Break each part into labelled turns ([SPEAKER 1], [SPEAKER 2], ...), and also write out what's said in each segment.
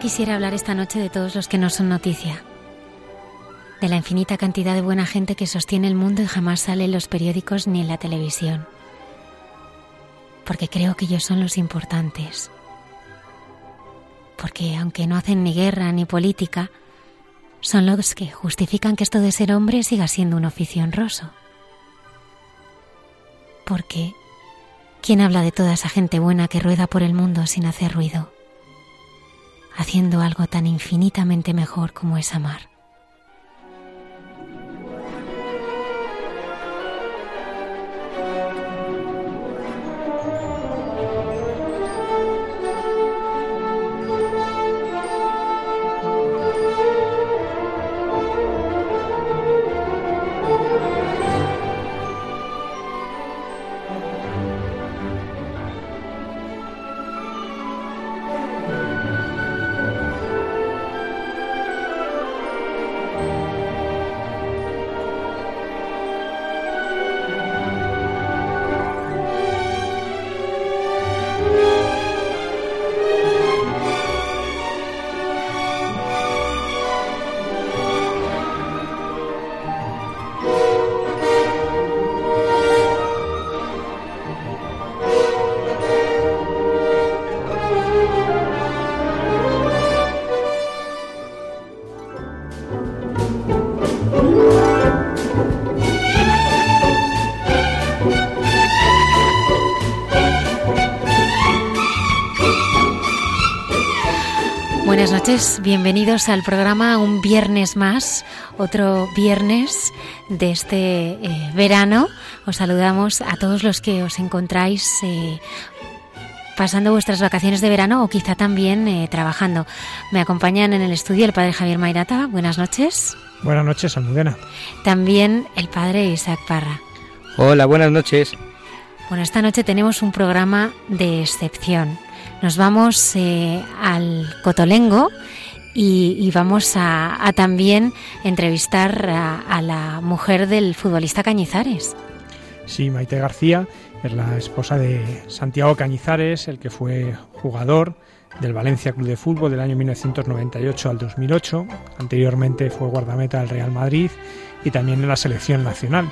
[SPEAKER 1] Quisiera hablar esta noche de todos los que no son noticia, de la infinita cantidad de buena gente que sostiene el mundo y jamás sale en los periódicos ni en la televisión, porque creo que ellos son los importantes, porque aunque no hacen ni guerra ni política, son los que justifican que esto de ser hombre siga siendo un oficio honroso. Porque, ¿quién habla de toda esa gente buena que rueda por el mundo sin hacer ruido? Haciendo algo tan infinitamente mejor como es amar. Bienvenidos al programa Un Viernes más, otro viernes de este eh, verano. Os saludamos a todos los que os encontráis eh, pasando vuestras vacaciones de verano o quizá también eh, trabajando. Me acompañan en el estudio el padre Javier Mairata. Buenas noches.
[SPEAKER 2] Buenas noches, Almudena.
[SPEAKER 1] También el padre Isaac Parra.
[SPEAKER 3] Hola, buenas noches.
[SPEAKER 1] Bueno, esta noche tenemos un programa de excepción nos vamos eh, al Cotolengo y, vamos a, también entrevistar a, la mujer del futbolista Cañizares.
[SPEAKER 2] Sí, Maite García es la esposa de Santiago Cañizares, el que fue jugador del Valencia Club de Fútbol del año 1998 al 2008. Anteriormente fue guardameta del Real Madrid y también en la selección nacional.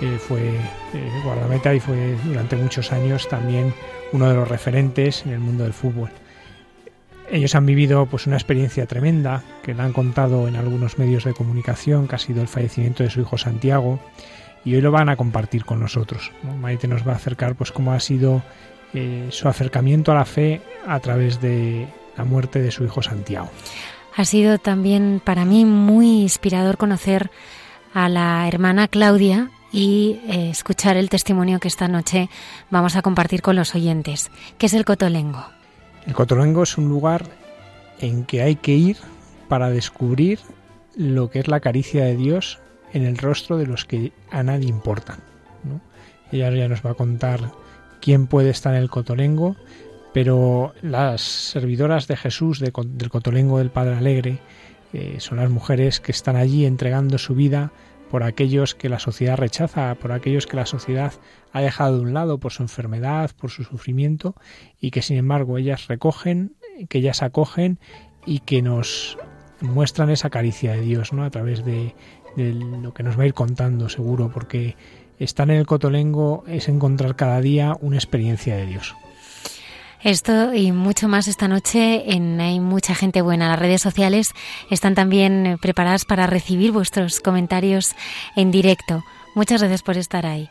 [SPEAKER 2] Eh, fue eh, guardameta y fue durante muchos años también uno de los referentes en el mundo del fútbol. Ellos han vivido pues una experiencia tremenda que le han contado en algunos medios de comunicación, que ha sido el fallecimiento de su hijo Santiago, y hoy lo van a compartir con nosotros. Maite nos va a acercar pues cómo ha sido eh, su acercamiento a la fe a través de la muerte de su hijo Santiago.
[SPEAKER 1] Ha sido también para mí muy inspirador conocer a la hermana Claudia, y eh, escuchar el testimonio que esta noche vamos a compartir con los oyentes. ¿Qué es el Cotolengo?
[SPEAKER 2] El Cotolengo es un lugar en que hay que ir para descubrir lo que es la caricia de Dios en el rostro de los que a nadie importan. Ella ya nos va a contar quién puede estar en el Cotolengo, pero las servidoras de Jesús del Cotolengo del Padre Alegre eh, son las mujeres que están allí entregando su vida por aquellos que la sociedad rechaza, por aquellos que la sociedad ha dejado de un lado por su enfermedad, por su sufrimiento, y que sin embargo ellas recogen, que ellas acogen y que nos muestran esa caricia de Dios, ¿no? A través de, de lo que nos va a ir contando, seguro, porque estar en el Cotolengo es encontrar cada día una experiencia de Dios.
[SPEAKER 1] Esto y mucho más esta noche en Hay mucha gente buena. Las redes sociales están también eh, preparadas para recibir vuestros comentarios en directo. Muchas gracias por estar ahí.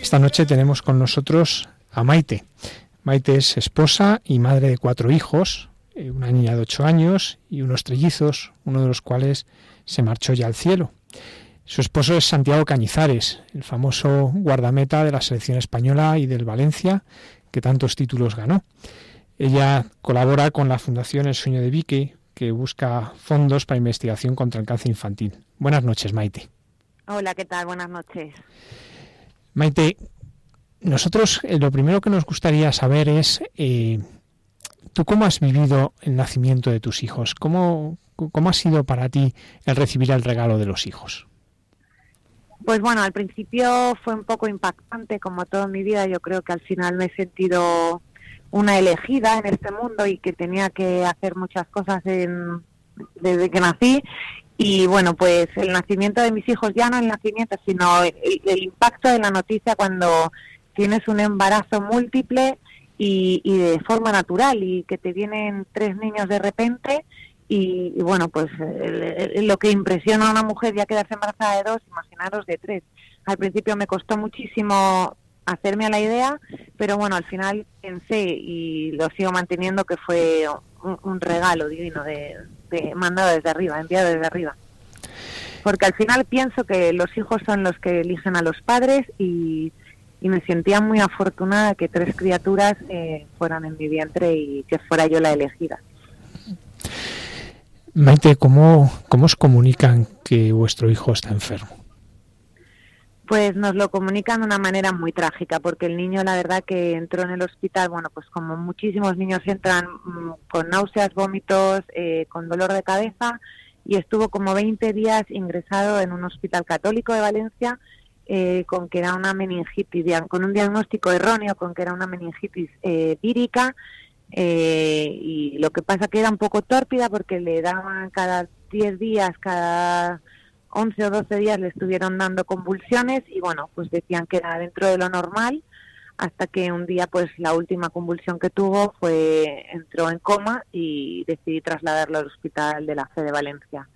[SPEAKER 2] Esta noche tenemos con nosotros a Maite. Maite es esposa y madre de cuatro hijos, eh, una niña de ocho años y unos trellizos, uno de los cuales se marchó ya al cielo. Su esposo es Santiago Cañizares, el famoso guardameta de la selección española y del Valencia, que tantos títulos ganó. Ella colabora con la Fundación El Sueño de Vicky, que busca fondos para investigación contra el cáncer infantil. Buenas noches, Maite.
[SPEAKER 4] Hola, ¿qué tal? Buenas noches.
[SPEAKER 2] Maite, nosotros eh, lo primero que nos gustaría saber es, eh, ¿tú cómo has vivido el nacimiento de tus hijos? ¿Cómo, ¿Cómo ha sido para ti el recibir el regalo de los hijos?
[SPEAKER 4] Pues bueno, al principio fue un poco impactante, como toda mi vida. Yo creo que al final me he sentido una elegida en este mundo y que tenía que hacer muchas cosas desde que nací y bueno, pues el nacimiento de mis hijos, ya no el nacimiento, sino el, impacto de la noticia cuando tienes un embarazo múltiple y, de forma natural y que te vienen tres niños de repente y, bueno, pues lo que impresiona a una mujer ya quedarse embarazada de dos, imaginaros de tres. Al principio me costó muchísimo hacerme a la idea, pero bueno, al final pensé y lo sigo manteniendo que fue un regalo divino de, mandado desde arriba, enviado desde arriba. Porque al final pienso que los hijos son los que eligen a los padres y, me sentía muy afortunada que tres criaturas eh, fueran en mi vientre y que fuera yo la elegida.
[SPEAKER 2] Maite, ¿cómo, ¿cómo os comunican que vuestro hijo está enfermo?
[SPEAKER 4] Pues nos lo comunican de una manera muy trágica, porque el niño, la verdad, que entró en el hospital, bueno, pues como muchísimos niños entran mm, con náuseas, vómitos, eh, con dolor de cabeza, y estuvo como 20 días ingresado en un hospital católico de Valencia eh, con que era una meningitis, con un diagnóstico erróneo, con que era una meningitis eh, vírica, eh, y lo que pasa que era un poco tórpida porque le daban cada 10 días, cada 11 o 12 días le estuvieron dando convulsiones y bueno, pues decían que era dentro de lo normal hasta que un día pues la última convulsión que tuvo fue entró en coma y decidí trasladarlo al hospital de la fe de Valencia.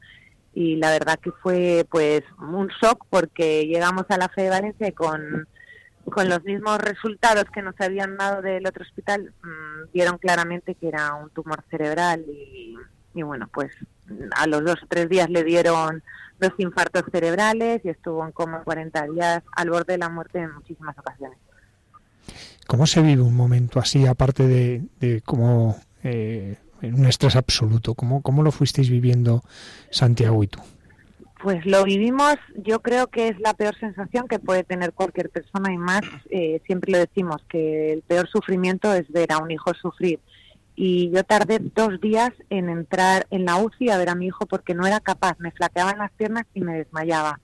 [SPEAKER 4] Y la verdad que fue pues un shock porque llegamos a la fe de Valencia con, con los mismos resultados que nos habían dado del otro hospital mm, vieron claramente que era un tumor cerebral y, y bueno pues a los dos o tres días le dieron dos infartos cerebrales y estuvo en coma 40 días al borde de la muerte en muchísimas ocasiones.
[SPEAKER 2] ¿Cómo se vive un momento así, aparte de, de como eh, en un estrés absoluto? ¿Cómo, ¿Cómo lo fuisteis viviendo Santiago y tú?
[SPEAKER 4] Pues lo vivimos, yo creo que es la peor sensación que puede tener cualquier persona y más, eh, siempre lo decimos, que el peor sufrimiento es ver a un hijo sufrir. Y yo tardé dos días en entrar en la UCI a ver a mi hijo porque no era capaz, me flaqueaban las piernas y me desmayaba.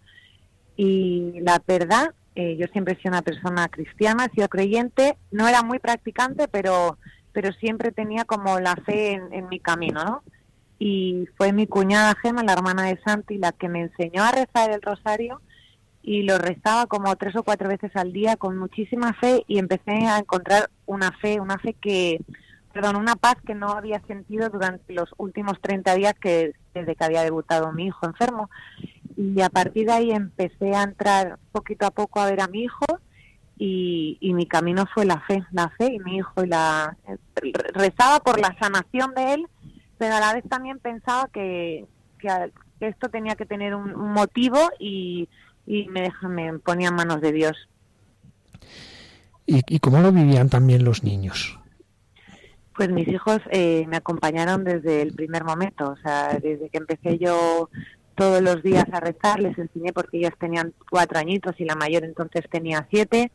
[SPEAKER 4] Y la verdad eh, yo siempre he sido una persona cristiana, he sido creyente, no era muy practicante, pero, pero siempre tenía como la fe en, mi camino, ¿no? Y fue mi cuñada Gema, la hermana de Santi, la que me enseñó a rezar el rosario y lo rezaba como tres o cuatro veces al día con muchísima fe y empecé a encontrar una fe, una fe que, perdón, una paz que no había sentido durante los últimos 30 días que desde que había debutado mi hijo enfermo y a partir de ahí empecé a entrar poquito a poco a ver a mi hijo y, mi camino fue la fe, la fe y mi hijo y la rezaba por la sanación de él, pero a la vez también pensaba que, que, esto tenía que tener un, motivo y, y me, me ponía en manos de Dios.
[SPEAKER 2] ¿Y, ¿Y cómo lo vivían también los niños?
[SPEAKER 4] Pues mis hijos eh, me acompañaron desde el primer momento, o sea, desde que empecé yo todos los días a rezar, les enseñé porque ellos tenían cuatro añitos y la mayor entonces tenía siete.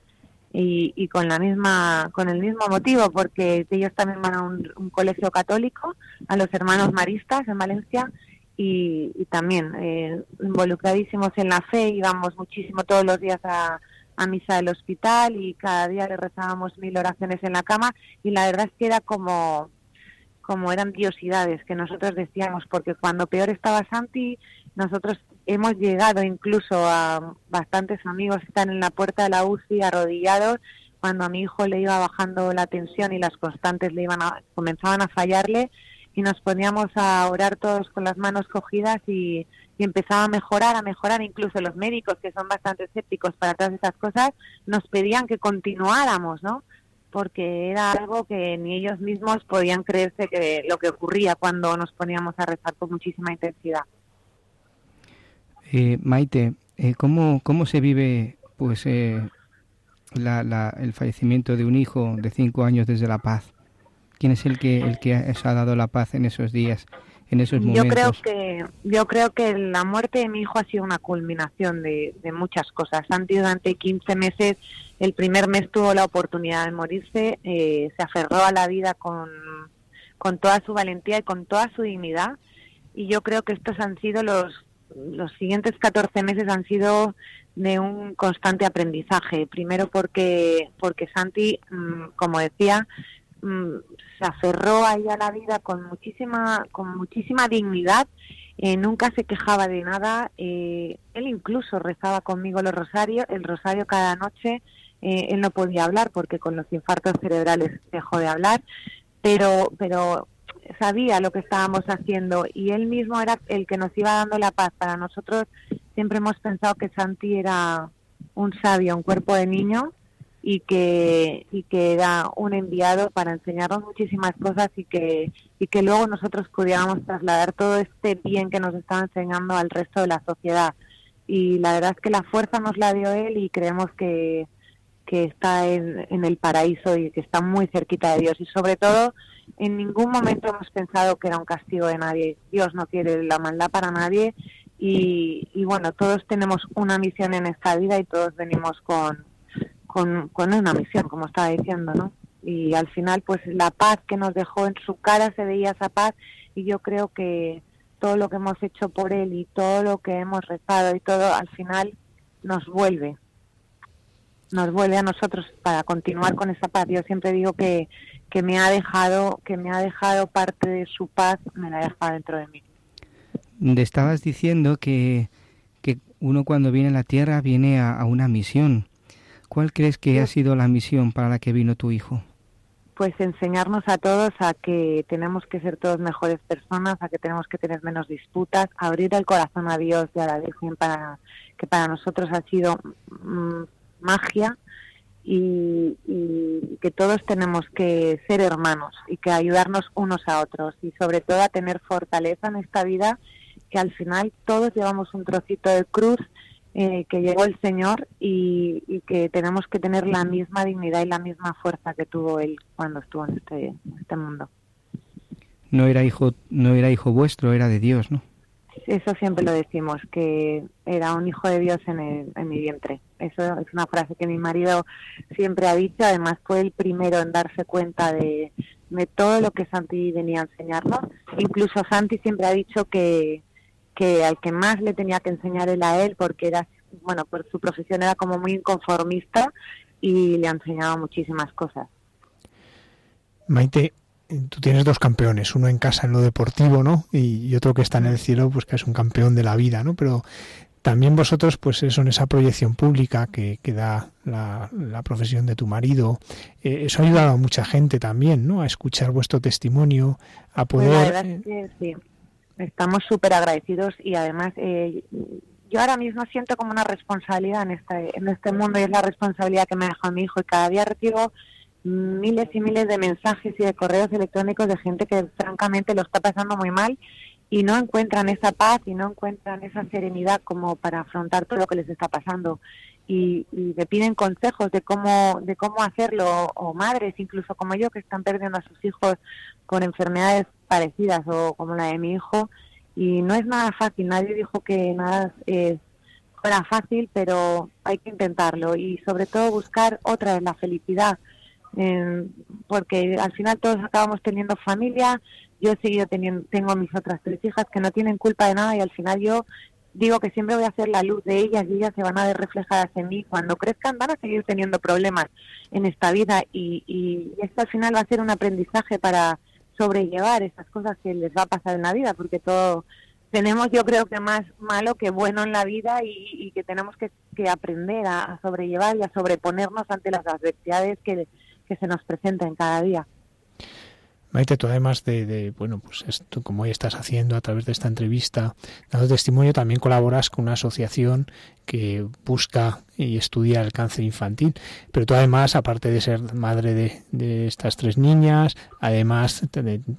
[SPEAKER 4] Y, y con la misma, con el mismo motivo, porque ellos también van a un, colegio católico, a los hermanos maristas en Valencia y, y también eh, involucradísimos en la fe, íbamos muchísimo todos los días a, a misa del hospital y cada día le rezábamos mil oraciones en la cama y la verdad es que era como como eran diosidades que nosotros decíamos porque cuando peor estaba Santi nosotros hemos llegado incluso a bastantes amigos que están en la puerta de la UCI arrodillados cuando a mi hijo le iba bajando la tensión y las constantes le iban a, comenzaban a fallarle y nos poníamos a orar todos con las manos cogidas y, y empezaba a mejorar, a mejorar, incluso los médicos que son bastante escépticos para todas esas cosas, nos pedían que continuáramos, ¿no? Porque era algo que ni ellos mismos podían creerse que lo que ocurría cuando nos poníamos a rezar con muchísima intensidad.
[SPEAKER 3] Eh, Maite, eh, ¿cómo, ¿cómo se vive pues eh, la, el fallecimiento de un hijo de cinco años desde La Paz? ¿Quién es el que, el que ha dado la paz en esos días, en esos momentos?
[SPEAKER 4] Yo creo que, yo creo que la muerte de mi hijo ha sido una culminación de, de muchas cosas. Santi durante 15 meses, el primer mes tuvo la oportunidad de morirse, se aferró a la vida con, con toda su valentía y con toda su dignidad. Y yo creo que estos han sido los los siguientes 14 meses han sido de un constante aprendizaje. Primero porque, porque Santi, mm, como decía, mm, se aferró ahí a la vida con muchísima, con muchísima dignidad. Eh, nunca se quejaba de nada. Eh, él incluso rezaba conmigo los rosarios, el rosario cada noche. Eh, él no podía hablar porque con los infartos cerebrales dejó de hablar, pero, pero sabía lo que estábamos haciendo y él mismo era el que nos iba dando la paz. Para nosotros siempre hemos pensado que Santi era un sabio, un cuerpo de niño y que y que era un enviado para enseñarnos muchísimas cosas y que y que luego nosotros pudiéramos trasladar todo este bien que nos estaba enseñando al resto de la sociedad y la verdad es que la fuerza nos la dio él y creemos que que está en, en el paraíso y que está muy cerquita de Dios y sobre todo en ningún momento hemos pensado que era un castigo de nadie. Dios no quiere la maldad para nadie y, bueno, todos tenemos una misión en esta vida y todos venimos con, con, con, una misión, como estaba diciendo, ¿no? Y al final, pues la paz que nos dejó en su cara se veía esa paz y yo creo que todo lo que hemos hecho por él y todo lo que hemos rezado y todo, al final nos vuelve, nos vuelve a nosotros para continuar con esa paz. Yo siempre digo que, que me ha dejado, que me ha dejado parte de su paz, me la ha dejado dentro de mí.
[SPEAKER 3] Estabas diciendo que, que uno cuando viene a la tierra viene a, una misión. ¿Cuál crees que ha sido la misión para la que vino tu hijo?
[SPEAKER 4] Pues enseñarnos a todos a que tenemos que ser todos mejores personas, a que tenemos que tener menos disputas, abrir el corazón a Dios y a la Virgen para que para nosotros ha sido mm, magia y, que todos tenemos que ser hermanos y que ayudarnos unos a otros y sobre todo a tener fortaleza en esta vida que al final todos llevamos un trocito de cruz eh, que llegó el Señor y, que tenemos que tener la misma dignidad y la misma fuerza que tuvo él cuando estuvo en este, en este mundo.
[SPEAKER 3] No era hijo, no era hijo vuestro, era de Dios, ¿no?
[SPEAKER 4] Eso siempre lo decimos, que era un hijo de Dios en, mi vientre. Eso es una frase que mi marido siempre ha dicho. Además, fue el primero en darse cuenta de, todo lo que Santi venía a enseñarnos. Incluso Santi siempre ha dicho que, que al que más le tenía que enseñar era a él, porque era, bueno, por su profesión era como muy inconformista y le ha enseñado muchísimas cosas.
[SPEAKER 2] Maite, tú tienes dos campeones, uno en casa en lo deportivo, ¿no? Y, otro que está en el cielo, pues que es un campeón de la vida, ¿no? Pero también vosotros, pues eso, en esa proyección pública que, que da la, profesión de tu marido, eh, eso ha ayudado a mucha gente también, ¿no? A escuchar vuestro testimonio, a pues poder...
[SPEAKER 4] sí. Estamos súper agradecidos y además eh, yo ahora mismo siento como una responsabilidad en este, en este mundo y es la responsabilidad que me ha dejado mi hijo y cada día recibo miles y miles de mensajes y de correos electrónicos de gente que francamente lo está pasando muy mal y no encuentran esa paz y no encuentran esa serenidad como para afrontar todo lo que les está pasando. Y, y me piden consejos de cómo de cómo hacerlo o madres incluso como yo que están perdiendo a sus hijos con enfermedades parecidas o como la de mi hijo y no es nada fácil nadie dijo que nada es fuera fácil pero hay que intentarlo y sobre todo buscar otra vez la felicidad porque al final todos acabamos teniendo familia yo he seguido teniendo tengo mis otras tres hijas que no tienen culpa de nada y al final yo digo que siempre voy a ser la luz de ellas y ellas se van a ver reflejadas en mí. Cuando crezcan van a seguir teniendo problemas en esta vida y, y, esto al final va a ser un aprendizaje para sobrellevar esas cosas que les va a pasar en la vida, porque todo tenemos yo creo que más malo que bueno en la vida y, y que tenemos que, que aprender a, sobrellevar y a sobreponernos ante las adversidades que, que se nos presenten cada día.
[SPEAKER 2] Maite, tú además de, de, bueno, pues esto como hoy estás haciendo a través de esta entrevista, dando testimonio, también colaboras con una asociación que busca y estudia el cáncer infantil. Pero tú además, aparte de ser madre de, estas tres niñas, además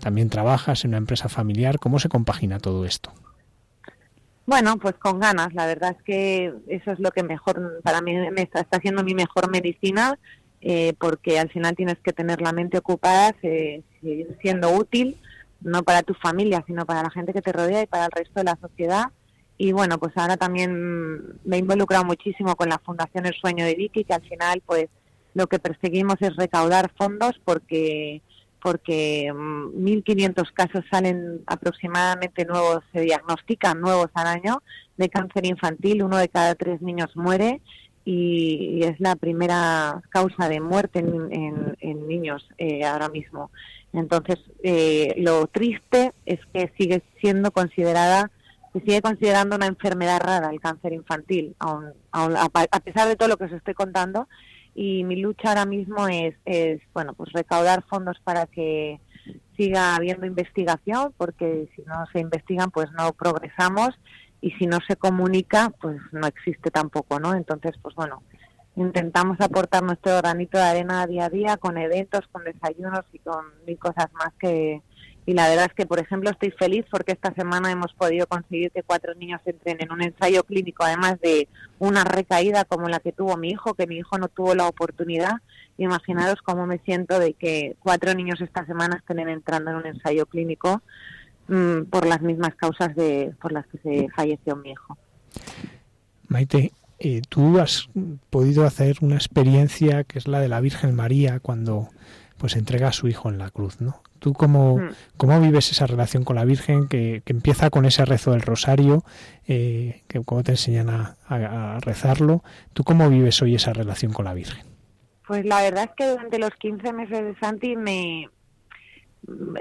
[SPEAKER 2] también trabajas en una empresa familiar. ¿Cómo se compagina todo esto?
[SPEAKER 4] Bueno, pues con ganas. La verdad es que eso es lo que mejor, para mí me está haciendo mi mejor medicina eh, porque al final tienes que tener la mente ocupada, eh, siendo útil, no para tu familia, sino para la gente que te rodea y para el resto de la sociedad. Y bueno, pues ahora también me he involucrado muchísimo con la Fundación El Sueño de Vicky, que al final pues lo que perseguimos es recaudar fondos porque porque 1.500 mm, casos salen aproximadamente nuevos, se diagnostican nuevos al año de cáncer infantil, uno de cada tres niños muere y, es la primera causa de muerte en, en, niños eh, ahora mismo. Entonces, eh, lo triste es que sigue siendo considerada, se sigue considerando una enfermedad rara el cáncer infantil, aun, aun, a, a, pesar de todo lo que os estoy contando. Y mi lucha ahora mismo es, es, bueno, pues recaudar fondos para que siga habiendo investigación, porque si no se investigan, pues no progresamos y si no se comunica, pues no existe tampoco, ¿no? Entonces, pues bueno, intentamos aportar nuestro granito de arena día a día con eventos, con desayunos y con mil cosas más que... Y la verdad es que, por ejemplo, estoy feliz porque esta semana hemos podido conseguir que cuatro niños entren en un ensayo clínico, además de una recaída como la que tuvo mi hijo, que mi hijo no tuvo la oportunidad. Imaginaros cómo me siento de que cuatro niños esta semana estén entrando en un ensayo clínico Mm, por las mismas causas de por las que se falleció mi hijo.
[SPEAKER 2] Maite, eh, tú has podido hacer una experiencia que es la de la Virgen María cuando pues entrega a su hijo en la cruz, ¿no? ¿Tú cómo, mm. cómo vives esa relación con la Virgen que, que empieza con ese rezo del rosario, eh, que cómo te enseñan a, a, a, rezarlo? ¿Tú cómo vives hoy esa relación con la Virgen?
[SPEAKER 4] Pues la verdad es que durante los 15 meses de Santi me,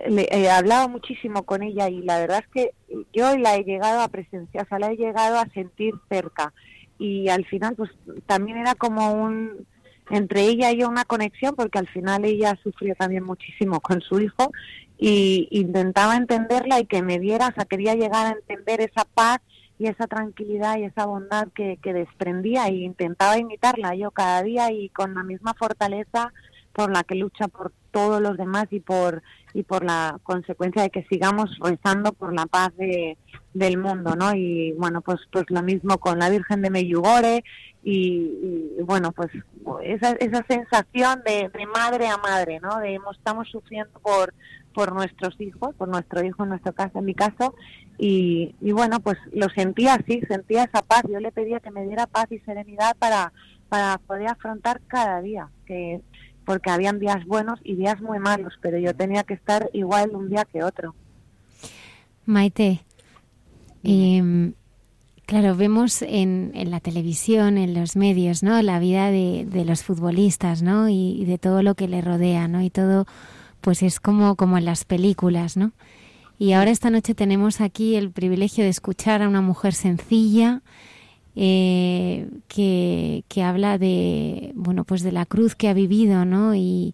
[SPEAKER 4] le, he hablado muchísimo con ella y la verdad es que yo la he llegado a presenciar, o sea, la he llegado a sentir cerca. Y al final pues también era como un entre ella y yo una conexión porque al final ella sufrió también muchísimo con su hijo y intentaba entenderla y que me diera, o sea, quería llegar a entender esa paz y esa tranquilidad y esa bondad que, que desprendía e intentaba imitarla yo cada día y con la misma fortaleza por la que lucha por todos los demás y por y por la consecuencia de que sigamos rezando por la paz de, del mundo, ¿no? Y bueno, pues pues lo mismo con la Virgen de Meyugore y, bueno, pues esa, esa sensación de, de, madre a madre, ¿no? De estamos sufriendo por por nuestros hijos, por nuestro hijo en nuestro caso, en mi caso, y, y bueno, pues lo sentía así, sentía esa paz. Yo le pedía que me diera paz y serenidad para para poder afrontar cada día, que porque habían días buenos y días muy malos, pero yo tenía que estar igual un día que otro.
[SPEAKER 1] Maite, eh, claro, vemos en, en, la televisión, en los medios, ¿no? La vida de, de los futbolistas, ¿no? Y, y, de todo lo que le rodea, ¿no? Y todo, pues es como, como en las películas, ¿no? Y ahora esta noche tenemos aquí el privilegio de escuchar a una mujer sencilla, eh, que, que, habla de bueno pues de la cruz que ha vivido no y,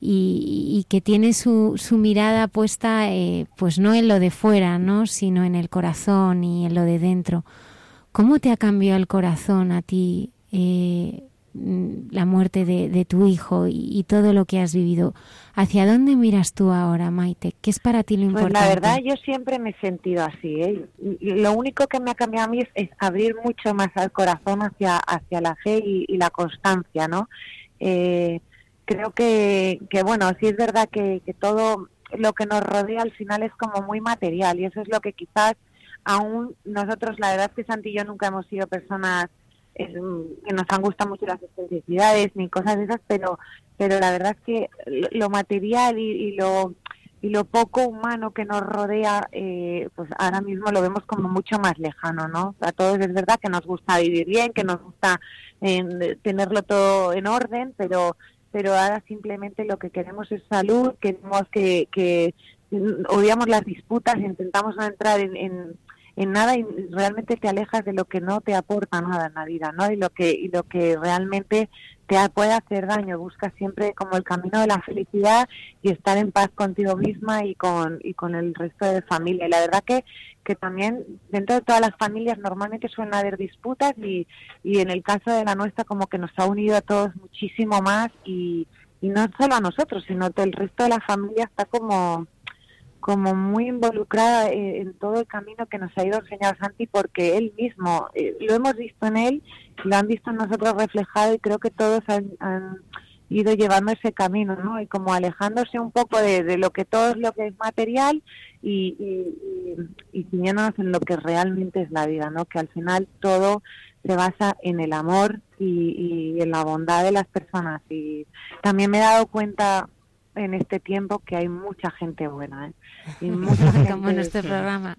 [SPEAKER 1] y, que tiene su, su mirada puesta eh, pues no en lo de fuera no sino en el corazón y en lo de dentro. ¿Cómo te ha cambiado el corazón a ti eh, la muerte de, tu hijo y, todo lo que has vivido? ¿Hacia dónde miras tú ahora, Maite? ¿Qué es para ti lo importante?
[SPEAKER 4] Pues la verdad, yo siempre me he sentido así. ¿eh? Lo único que me ha cambiado a mí es, abrir mucho más al corazón hacia, hacia la fe y, la constancia, ¿no? Eh, creo que, que, bueno, sí es verdad que, que todo lo que nos rodea al final es como muy material y eso es lo que quizás aún nosotros, la verdad es que Santi y yo nunca hemos sido personas eh, que nos han gustado mucho las excentricidades ni cosas de esas, pero pero la verdad es que lo material y, lo y lo poco humano que nos rodea, eh, pues ahora mismo lo vemos como mucho más lejano, ¿no? A todos es verdad que nos gusta vivir bien, que nos gusta eh, tenerlo todo en orden, pero pero ahora simplemente lo que queremos es salud, queremos que, que odiamos las disputas, intentamos no entrar en, en, nada y realmente te alejas de lo que no te aporta nada en la vida, ¿no? Y lo que y lo que realmente te puede hacer daño, buscas siempre como el camino de la felicidad y estar en paz contigo misma y con y con el resto de familia. Y la verdad que que también dentro de todas las familias normalmente suelen haber disputas y, y en el caso de la nuestra como que nos ha unido a todos muchísimo más y, y no solo a nosotros, sino que el resto de la familia está como como muy involucrada en, todo el camino que nos ha ido el señor Santi porque él mismo, eh, lo hemos visto en él, lo han visto en nosotros reflejado y creo que todos han, ido llevando ese camino, ¿no? Y como alejándose un poco de, lo que todo es lo que es material y, y, y, en lo que realmente es la vida, ¿no? Que al final todo se basa en el amor y, y en la bondad de las personas. Y también me he dado cuenta en este tiempo que hay mucha gente buena, ¿eh?
[SPEAKER 1] Y mucha gente, Como en este programa.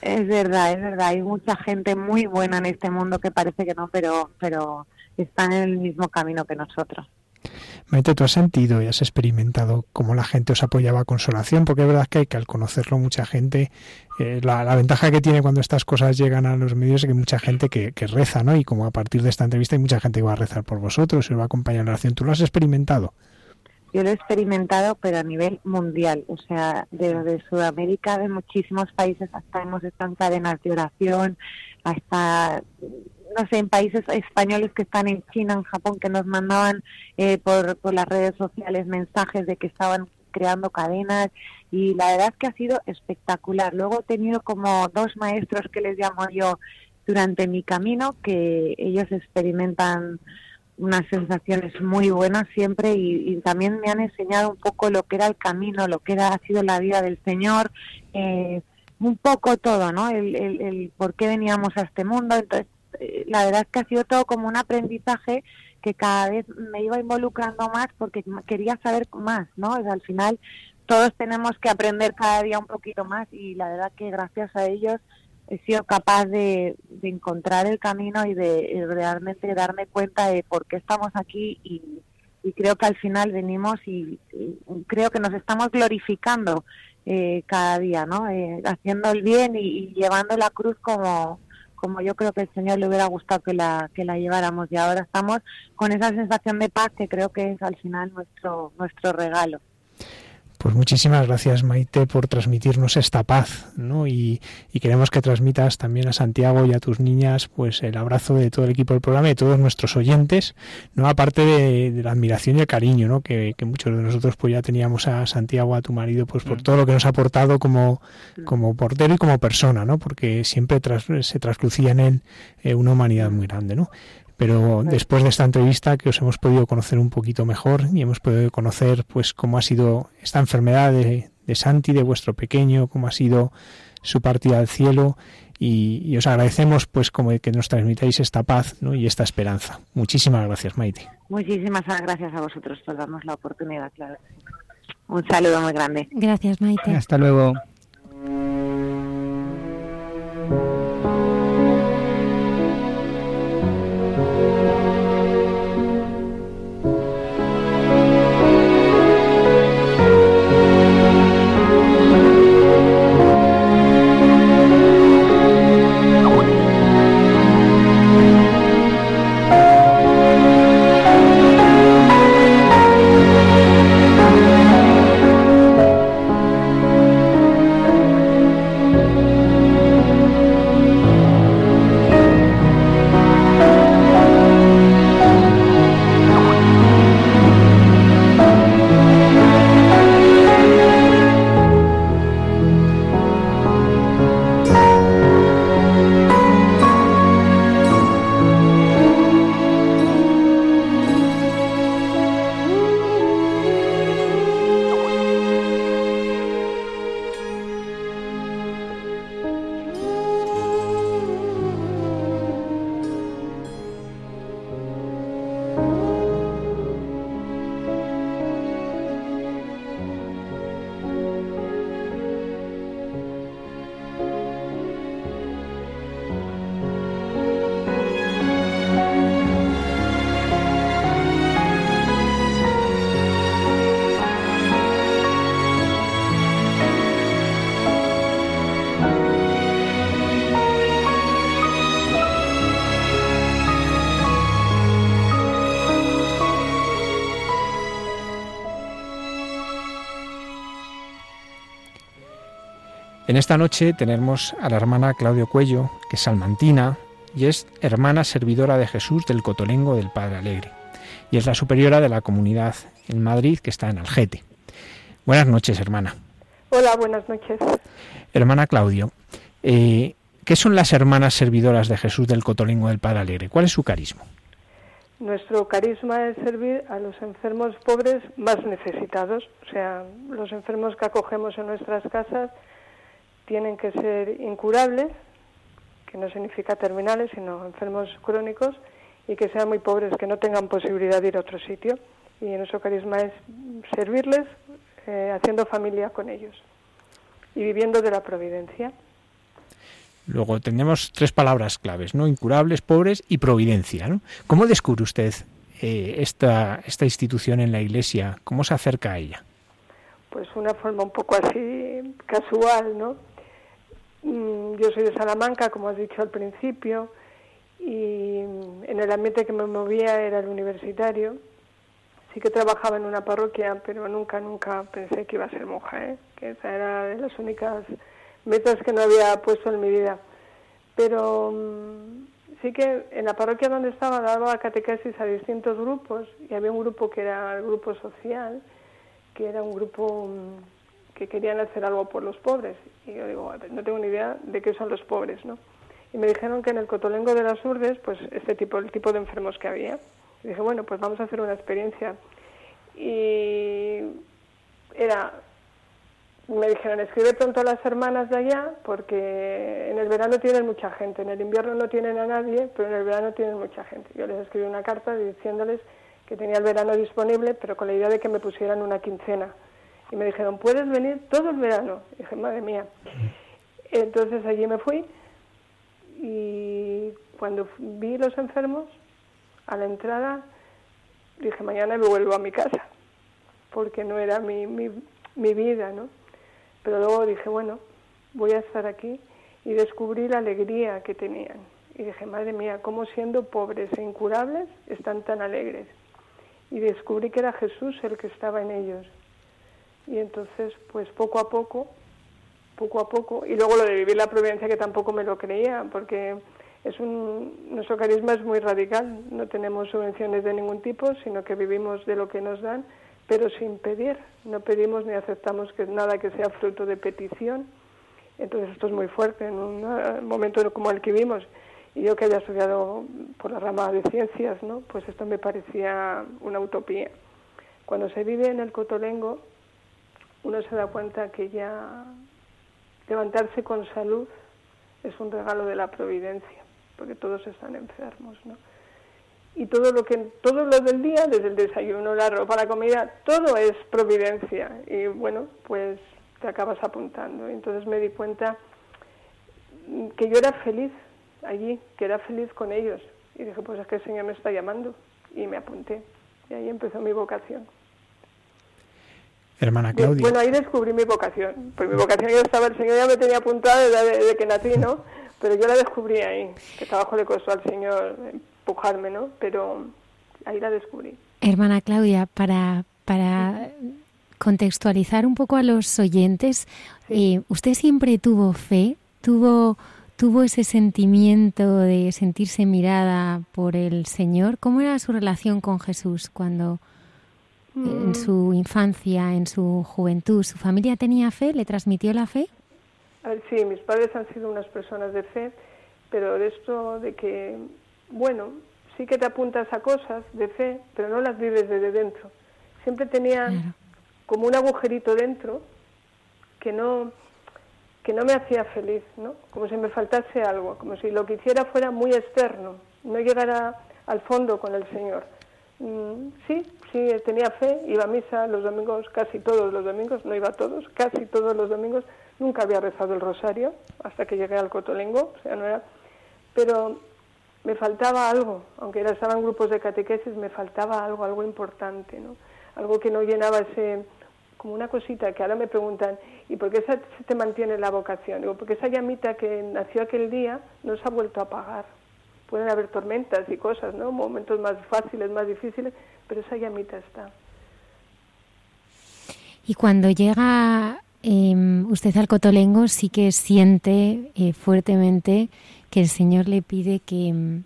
[SPEAKER 4] Es verdad, es verdad, hay mucha gente muy buena en este mundo que parece que no, pero, pero están en el mismo camino que nosotros.
[SPEAKER 2] Maite, tú has sentido y has experimentado cómo la gente os apoyaba a consolación, porque es verdad que, hay que al conocerlo mucha gente, eh, la, ventaja que tiene cuando estas cosas llegan a los medios es que hay mucha gente que, reza, ¿no? Y como a partir de esta entrevista hay mucha gente que va a rezar por vosotros y os va a acompañar en la oración. ¿Tú lo has experimentado?
[SPEAKER 4] Yo lo he experimentado, pero a nivel mundial, o sea, de, Sudamérica, de muchísimos países, hasta hemos estado en cadenas de oración, hasta no sé, en países españoles que están en China, en Japón, que nos mandaban eh, por, las redes sociales mensajes de que estaban creando cadenas y la verdad que ha sido espectacular. Luego he tenido como dos maestros que les llamo yo durante mi camino, que ellos experimentan unas sensaciones muy buenas siempre y, también me han enseñado un poco lo que era el camino, lo que era, ha sido la vida del Señor, eh, un poco todo, ¿no? El, el, el por qué veníamos a este mundo. Entonces, eh, la verdad es que ha sido todo como un aprendizaje que cada vez me iba involucrando más porque quería saber más, ¿no? al final todos tenemos que aprender cada día un poquito más y la verdad que gracias a ellos he sido capaz de, encontrar el camino y de realmente darme cuenta de por qué estamos aquí y, creo que al final venimos y, creo que nos estamos glorificando eh, cada día, ¿no? Eh, haciendo el bien y, llevando la cruz como como yo creo que el Señor le hubiera gustado que la que la lleváramos y ahora estamos con esa sensación de paz que creo que es al final nuestro nuestro regalo.
[SPEAKER 2] Pues muchísimas gracias Maite por transmitirnos esta paz, ¿no? Y, queremos que transmitas también a Santiago y a tus niñas, pues el abrazo de todo el equipo del programa y de todos nuestros oyentes, ¿no? Aparte de, la admiración y el cariño, ¿no? Que, muchos de nosotros pues ya teníamos a Santiago, a tu marido, pues por mm. todo lo que nos ha aportado como, mm. como portero y como persona, ¿no? Porque siempre se traslucía en él eh, una humanidad muy grande, ¿no? Pero después de esta entrevista que os hemos podido conocer un poquito mejor y hemos podido conocer pues cómo ha sido esta enfermedad de, Santi, de vuestro pequeño, cómo ha sido su partida al cielo y, os agradecemos pues como que nos transmitáis esta paz y esta esperanza. Muchísimas gracias, Maite.
[SPEAKER 4] Muchísimas gracias a vosotros por darnos la oportunidad, claro. Un saludo muy grande.
[SPEAKER 1] Gracias, Maite.
[SPEAKER 3] Hasta luego.
[SPEAKER 2] Esta noche tenemos a la hermana Claudio Cuello, que es salmantina y es hermana servidora de Jesús del Cotolengo del Padre Alegre. Y es la superiora de la comunidad en Madrid que está en Algete. Buenas noches, hermana.
[SPEAKER 5] Hola, buenas noches.
[SPEAKER 2] Hermana Claudio, eh, ¿qué son las hermanas servidoras de Jesús del Cotolengo del Padre Alegre? ¿Cuál es su carisma?
[SPEAKER 5] Nuestro carisma es servir a los enfermos pobres más necesitados, o sea, los enfermos que acogemos en nuestras casas tienen que ser incurables, que no significa terminales, sino enfermos crónicos y que sean muy pobres, que no tengan posibilidad de ir a otro sitio. Y nuestro carisma es servirles eh, haciendo familia con ellos y viviendo de la providencia.
[SPEAKER 2] Luego tenemos tres palabras claves, ¿no? Incurables, pobres y providencia, ¿no? ¿Cómo descubre usted eh, esta, esta institución en la Iglesia? ¿Cómo se acerca a ella?
[SPEAKER 5] Pues una forma un poco así casual, ¿no? Mm, yo soy de Salamanca, como has dicho al principio, y en el ambiente que me movía era el universitario. Sí que trabajaba en una parroquia, pero nunca, nunca pensé que iba a ser monja, ¿eh? que esa era de las únicas metas que no había puesto en mi vida. Pero mm, sí que en la parroquia donde estaba daba catequesis a distintos grupos y había un grupo que era el grupo social, que era un grupo mm, que querían hacer algo por los pobres. Y yo digo, no tengo ni idea de qué son los pobres, ¿no? Y me dijeron que en el Cotolengo de las Urdes, pues este tipo, el tipo de enfermos que había. Dije, bueno, pues vamos a hacer una experiencia. Y era, me dijeron, escribe pronto a las hermanas de allá, porque en el verano tienen mucha gente, en el invierno no tienen a nadie, pero en el verano tienen mucha gente. Yo les escribí una carta diciéndoles que tenía el verano disponible, pero con la idea de que me pusieran una quincena y me dijeron, puedes venir todo el verano. Dije, madre mía. Entonces allí me fui y cuando vi los enfermos, a la entrada, dije, mañana me vuelvo a mi casa, porque no era mi, mi, mi vida, ¿no? Pero luego dije, bueno, voy a estar aquí y descubrí la alegría que tenían. Y dije, madre mía, cómo siendo pobres e incurables están tan alegres. Y descubrí que era Jesús el que estaba en ellos y entonces pues poco a poco, poco a poco, y luego lo de vivir la providencia que tampoco me lo creía, porque es un, nuestro carisma es muy radical, no tenemos subvenciones de ningún tipo, sino que vivimos de lo que nos dan, pero sin pedir, no pedimos ni aceptamos que nada que sea fruto de petición. Entonces esto es muy fuerte en un eh, momento como el que vivimos. Y yo que había estudiado por la rama de ciencias, ¿no? pues esto me parecía una utopía. Cuando se vive en el Cotolengo, uno se da cuenta que ya levantarse con salud es un regalo de la providencia, porque todos están enfermos, ¿no? Y todo lo que todo lo del día, desde el desayuno, la ropa, la comida, todo es providencia. Y bueno, pues te acabas apuntando. Entonces me di cuenta que yo era feliz allí, que era feliz con ellos. Y dije, pues es que el Señor me está llamando. Y me apunté. Y ahí empezó mi vocación
[SPEAKER 2] hermana Claudia.
[SPEAKER 5] Bueno, ahí descubrí mi vocación. Pues mi vocación ya estaba, el Señor ya me tenía apuntada desde, que nací, ¿no? Pero yo la descubrí ahí. Que trabajo le costó al Señor empujarme, ¿no? Pero ahí la descubrí.
[SPEAKER 1] Hermana Claudia, para, para contextualizar un poco a los oyentes, eh, ¿usted siempre tuvo fe? ¿Tuvo, ¿Tuvo ese sentimiento de sentirse mirada por el Señor? ¿Cómo era su relación con Jesús cuando en mm. su infancia, en su juventud, ¿su familia tenía fe? ¿Le transmitió la fe?
[SPEAKER 5] A ver, sí, mis padres han sido unas personas de fe, pero de esto de que, bueno, sí que te apuntas a cosas de fe, pero no las vives desde dentro. Siempre tenía como un agujerito dentro que no que no me hacía feliz, ¿no? Como si me faltase algo, como si lo que hiciera fuera muy externo, no llegara al fondo con el Señor. Mm, sí, sí, tenía fe, iba a misa los domingos, casi todos los domingos, no iba a todos, casi todos los domingos. Nunca había rezado el rosario hasta que llegué al Cotolengo, o sea, no era. Pero me faltaba algo, aunque era, estaba en grupos de catequesis, me faltaba algo, algo importante, ¿no? Algo que no llenaba ese, como una cosita que ahora me preguntan, ¿y por qué se te mantiene la vocación? Digo, porque esa llamita que nació aquel día no se ha vuelto a apagar pueden haber tormentas y cosas, ¿no? Momentos más fáciles, más difíciles, pero esa llamita está.
[SPEAKER 1] Y cuando llega em, usted al cotolengo sí que siente eh, fuertemente que el Señor le pide que, em,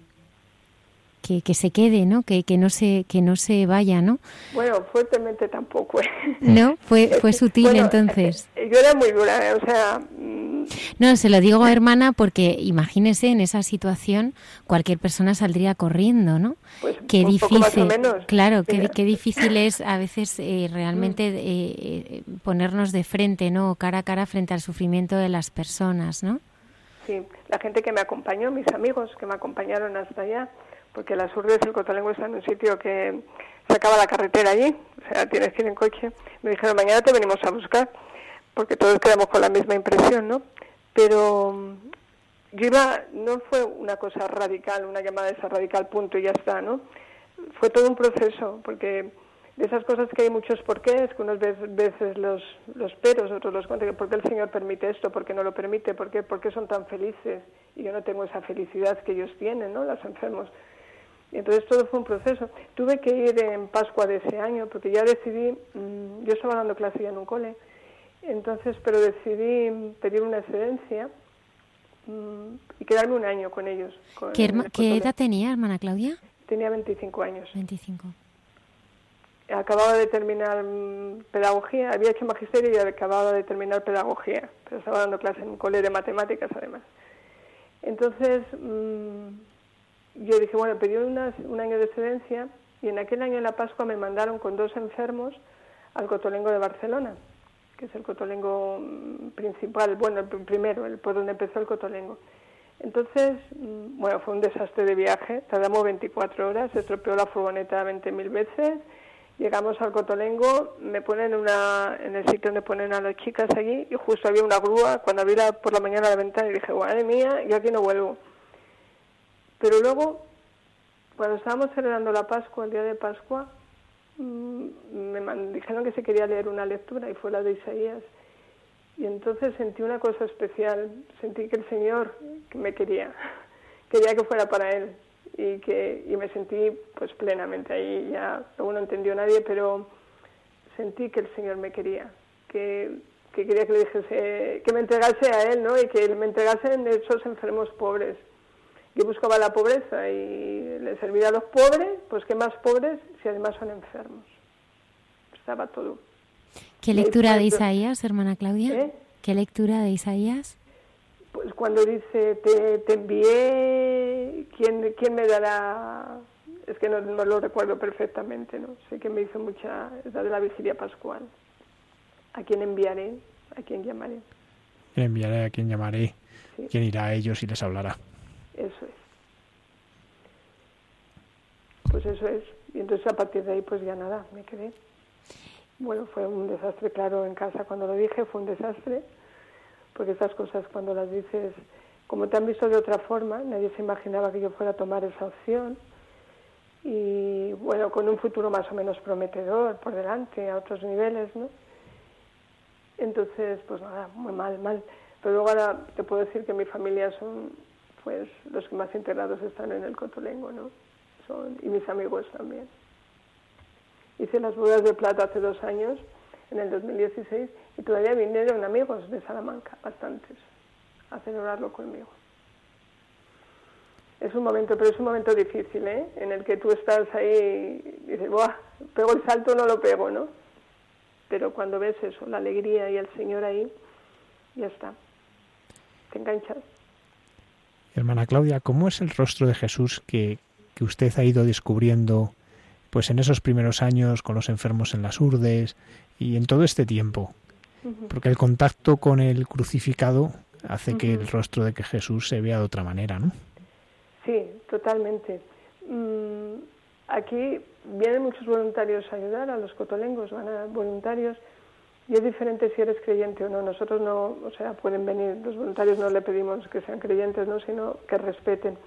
[SPEAKER 1] que, que, se quede, ¿no? Que, que, no se que no se vaya, ¿no?
[SPEAKER 5] Bueno, fuertemente tampoco. ¿eh?
[SPEAKER 1] No, fue fue sutil entonces.
[SPEAKER 5] Yo era muy dura, o sea,
[SPEAKER 1] no, se lo digo, hermana, porque imagínese en esa situación cualquier persona saldría corriendo, ¿no?
[SPEAKER 5] Pues
[SPEAKER 1] qué
[SPEAKER 5] un
[SPEAKER 1] difícil,
[SPEAKER 5] poco más o menos.
[SPEAKER 1] claro, qué, qué, difícil es a veces eh, realmente
[SPEAKER 5] Mm.
[SPEAKER 1] eh, eh, ponernos de frente, ¿no? Cara a cara frente al sufrimiento de las personas, ¿no?
[SPEAKER 5] Sí, la gente que me acompañó, mis amigos que me acompañaron hasta allá, porque las Urdes del Cotolengo está en un sitio que se acaba la carretera allí, o sea, tienes que ir en coche. Me dijeron, mañana te venimos a buscar, porque todos quedamos con la misma impresión, ¿no? Pero mm, yo iba, no fue una cosa radical, una llamada esa radical, punto y ya está, ¿no? Fue todo un proceso, porque de esas cosas que hay muchos porqués, que unos veces, los, los peros, otros los cuentan, que por qué el Señor permite esto, por qué no lo permite, por qué, por qué son tan felices y yo no tengo esa felicidad que ellos tienen, ¿no? Los enfermos. Entonces todo fue un proceso. Tuve que ir en Pascua de ese año, porque ya decidí, mmm, yo estaba dando clase ya en un cole, entonces, pero decidí pedir una excedencia mmm, y quedarme un año con ellos. Con
[SPEAKER 1] ¿Qué, ¿Qué, edad tenía, hermana Claudia?
[SPEAKER 5] Tenía 25 años.
[SPEAKER 1] 25.
[SPEAKER 5] Acababa de terminar mmm, pedagogía, había hecho magisterio y acababa de terminar pedagogía, pero estaba dando clase en un cole de matemáticas además. Entonces, mmm, yo dije, bueno, pedí unas, un año de excedencia y en aquel año en la Pascua me mandaron con dos enfermos al Cotolengo de Barcelona, que es el Cotolengo principal, bueno, el primero, el por donde empezó el Cotolengo. Entonces, bueno, fue un desastre de viaje, tardamos 24 horas, se estropeó la furgoneta 20.000 veces, llegamos al Cotolengo, me ponen una, en el sitio donde ponen a las chicas allí y justo había una grúa, cuando abrí por la mañana la ventana y dije, madre mía, yo aquí no vuelvo. Pero luego, cuando estábamos celebrando la Pascua, el día de Pascua, me dijeron que se quería leer una lectura y fue la de Isaías. Y entonces sentí una cosa especial, sentí que el Señor me quería, quería que fuera para Él y que y me sentí pues plenamente ahí, ya luego no entendió nadie, pero sentí que el Señor me quería, que, que quería que le dijese, que me entregase a Él, ¿no? Y que me entregasen esos enfermos pobres yo buscaba la pobreza y le servía a los pobres, pues qué más pobres si además son enfermos. Estaba todo.
[SPEAKER 1] ¿Qué lectura de Isaías, hermana Claudia?
[SPEAKER 5] ¿Eh?
[SPEAKER 1] ¿Qué lectura de Isaías?
[SPEAKER 5] Pues cuando dice, te, te envié, ¿quién, ¿quién me dará? Es que no, no, lo recuerdo perfectamente, ¿no? Sé que me hizo mucha, es la de la vigilia pascual. ¿A quién enviaré? ¿A quién llamaré?
[SPEAKER 2] ¿Quién enviaré? ¿A quién llamaré?
[SPEAKER 5] Sí.
[SPEAKER 2] ¿Quién irá a ellos y les hablará?
[SPEAKER 5] Eso es. Pues eso es. Y entonces a partir de ahí pues ya nada, me quedé. Bueno, fue un desastre, claro, en casa cuando lo dije, fue un desastre, porque estas cosas cuando las dices, como te han visto de otra forma, nadie se imaginaba que yo fuera a tomar esa opción. Y bueno, con un futuro más o menos prometedor por delante, a otros niveles, ¿no? Entonces, pues nada, muy mal, mal. Pero luego ahora te puedo decir que mi familia son pues los que más integrados están en el Cotolengo, ¿no? Son, y mis amigos también. Hice las bodas de plata hace dos años, en el 2016, y todavía vinieron amigos de Salamanca, bastantes, a celebrarlo conmigo. Es un momento, pero es un momento difícil, ¿eh? En el que tú estás ahí y dices, ¡buah! ¿Pego el salto no lo pego, no? Pero cuando ves eso, la alegría y el Señor ahí, ya está. Te enganchas.
[SPEAKER 2] Hermana Claudia, ¿cómo es el rostro de Jesús que, que, usted ha ido descubriendo pues en esos primeros años con los enfermos en las urdes y en todo este tiempo? Porque el contacto con el crucificado hace uh -huh. que el rostro de que Jesús se vea de otra manera, ¿no?
[SPEAKER 5] Sí, totalmente. Mm, aquí vienen muchos voluntarios a ayudar a los cotolengos, van a voluntarios y es diferente si eres creyente o no. Nosotros no, o sea, pueden venir, los voluntarios no le pedimos que sean creyentes, no, sino que respeten.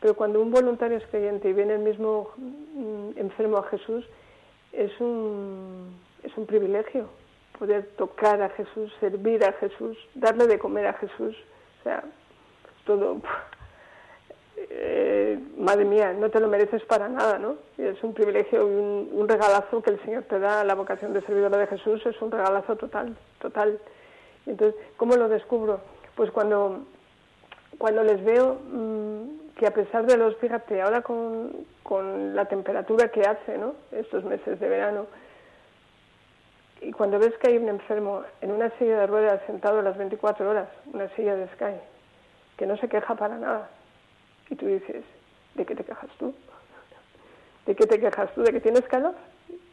[SPEAKER 5] Pero cuando un voluntario es creyente y viene el mismo mm, enfermo a Jesús, es un, es un privilegio poder tocar a Jesús, servir a Jesús, darle de comer a Jesús. O sea, todo. Eh, madre mía, no te lo mereces para nada, ¿no? Y es un privilegio y un, regalazo que el Señor te da. La vocación de servidora de Jesús es un regalazo total, total. Entonces, ¿cómo lo descubro? Pues cuando, cuando les veo mm, que a pesar de los, fíjate, ahora con, con la temperatura que hace, ¿no? Estos meses de verano, y cuando ves que hay un enfermo en una silla de ruedas sentado las 24 horas, una silla de Sky, que no se queja para nada, y tú dices, ¿de qué te quejas tú? ¿De qué te quejas tú? ¿De que tienes calor?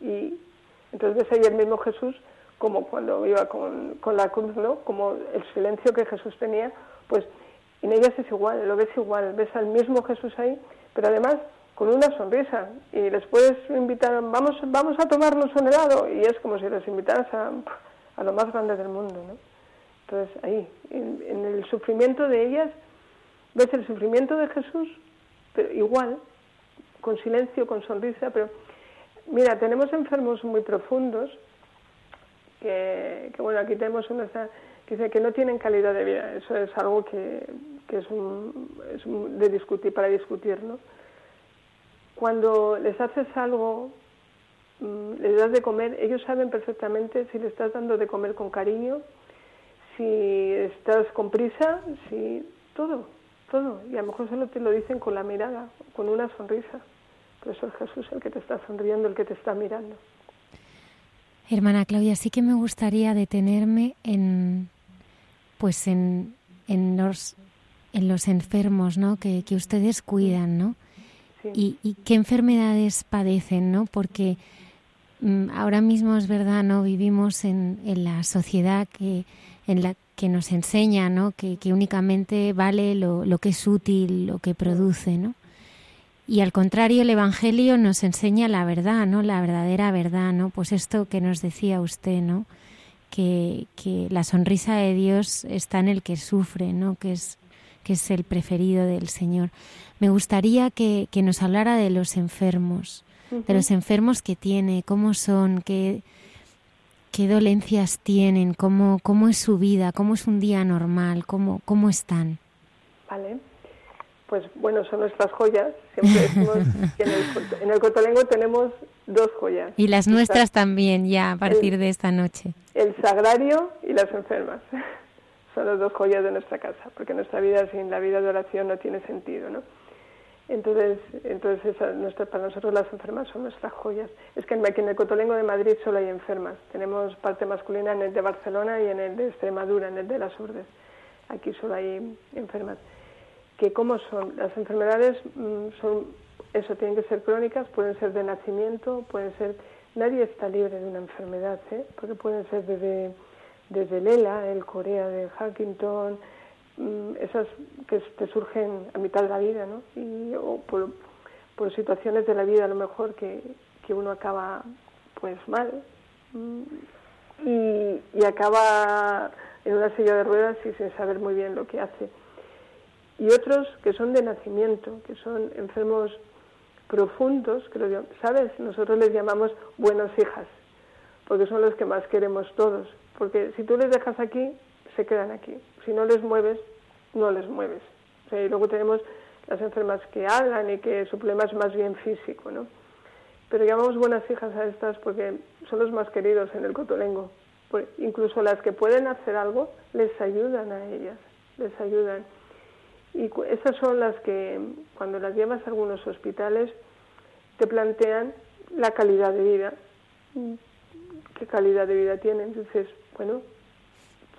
[SPEAKER 5] Y entonces ves ahí el mismo Jesús como cuando iba con, con la cruz, ¿no? Como el silencio que Jesús tenía, pues en ellas es igual, lo ves igual, ves al mismo Jesús ahí, pero además con una sonrisa y les puedes invitar, vamos, vamos a tomarnos un helado y es como si les invitaras a, a lo más grande del mundo, ¿no? Entonces ahí, en, en, el sufrimiento de ellas, ves el sufrimiento de Jesús, pero igual, con silencio, con sonrisa, pero mira, tenemos enfermos muy profundos, que, bueno, aquí tenemos una que dice que no tienen calidad de vida, eso es algo que, es un de discutir, para discutir, ¿no? Cuando les haces algo, mm, les das de comer, ellos saben perfectamente si le estás dando de comer con cariño, si estás con prisa, si todo, todo. Y a lo mejor solo te lo dicen con la mirada, con una sonrisa. Por eso es Jesús el que te está sonriendo, el que te está mirando.
[SPEAKER 1] Hermana Claudia, sí que me gustaría detenerme en, pues en, en los, en los enfermos, ¿no? Que, que ustedes cuidan, ¿no? y, qué enfermedades padecen, ¿no? Porque mm, ahora mismo es verdad, ¿no? Vivimos en, en, la sociedad que, en la que nos enseña, ¿no? Que, que únicamente vale lo, lo, que es útil, lo que produce, ¿no? Y al contrario, el Evangelio nos enseña la verdad, ¿no? La verdadera verdad, ¿no? Pues esto que nos decía usted, ¿no? Que, que la sonrisa de Dios está en el que sufre, ¿no? Que es, que es el preferido del Señor. Me gustaría que, que nos hablara de los enfermos, de los enfermos que tiene, cómo son, qué, qué dolencias tienen, cómo, cómo es su vida, cómo es un día normal, cómo, cómo están.
[SPEAKER 5] Vale. Pues bueno, son nuestras joyas. Siempre decimos que en el, en el Cotolengo tenemos dos joyas.
[SPEAKER 1] Y las nuestras también, ya a partir de esta noche.
[SPEAKER 5] El sagrario y las enfermas. Son las dos joyas de nuestra casa, porque nuestra vida sin la vida de oración no tiene sentido, ¿no? Entonces, entonces nuestra, para nosotros las enfermas son nuestras joyas. Es que aquí en el Cotolengo de Madrid solo hay enfermas. Tenemos parte masculina en el de Barcelona y en el de Extremadura, en el de las Urdes. Aquí solo hay enfermas. ¿Que ¿Cómo son? Las enfermedades mm, son, eso, tienen que ser crónicas, pueden ser de nacimiento, pueden ser... Nadie está libre de una enfermedad, ¿eh? porque pueden ser desde, desde el ELA, el Corea de Huntington, esas que te surgen a mitad de la vida, ¿no? Y, o por, situaciones de la vida a lo mejor que, que uno acaba pues mal mm, y, y, acaba en una silla de ruedas y sin saber muy bien lo que hace. Y otros que son de nacimiento, que son enfermos profundos, creo ¿sabes? Nosotros les llamamos buenas hijas, porque son los que más queremos todos, porque si tú les dejas aquí, se quedan aquí. Si no les mueves, no les mueves. y luego tenemos las enfermas que hablan y que su problema es más bien físico, ¿no? Pero llamamos buenas hijas a estas porque son los más queridos en el cotolengo. Incluso las que pueden hacer algo, les ayudan a ellas, les ayudan. Y esas son las que, cuando las llevas a algunos hospitales, te plantean la calidad de vida. ¿Qué calidad de vida tienen? Entonces, bueno,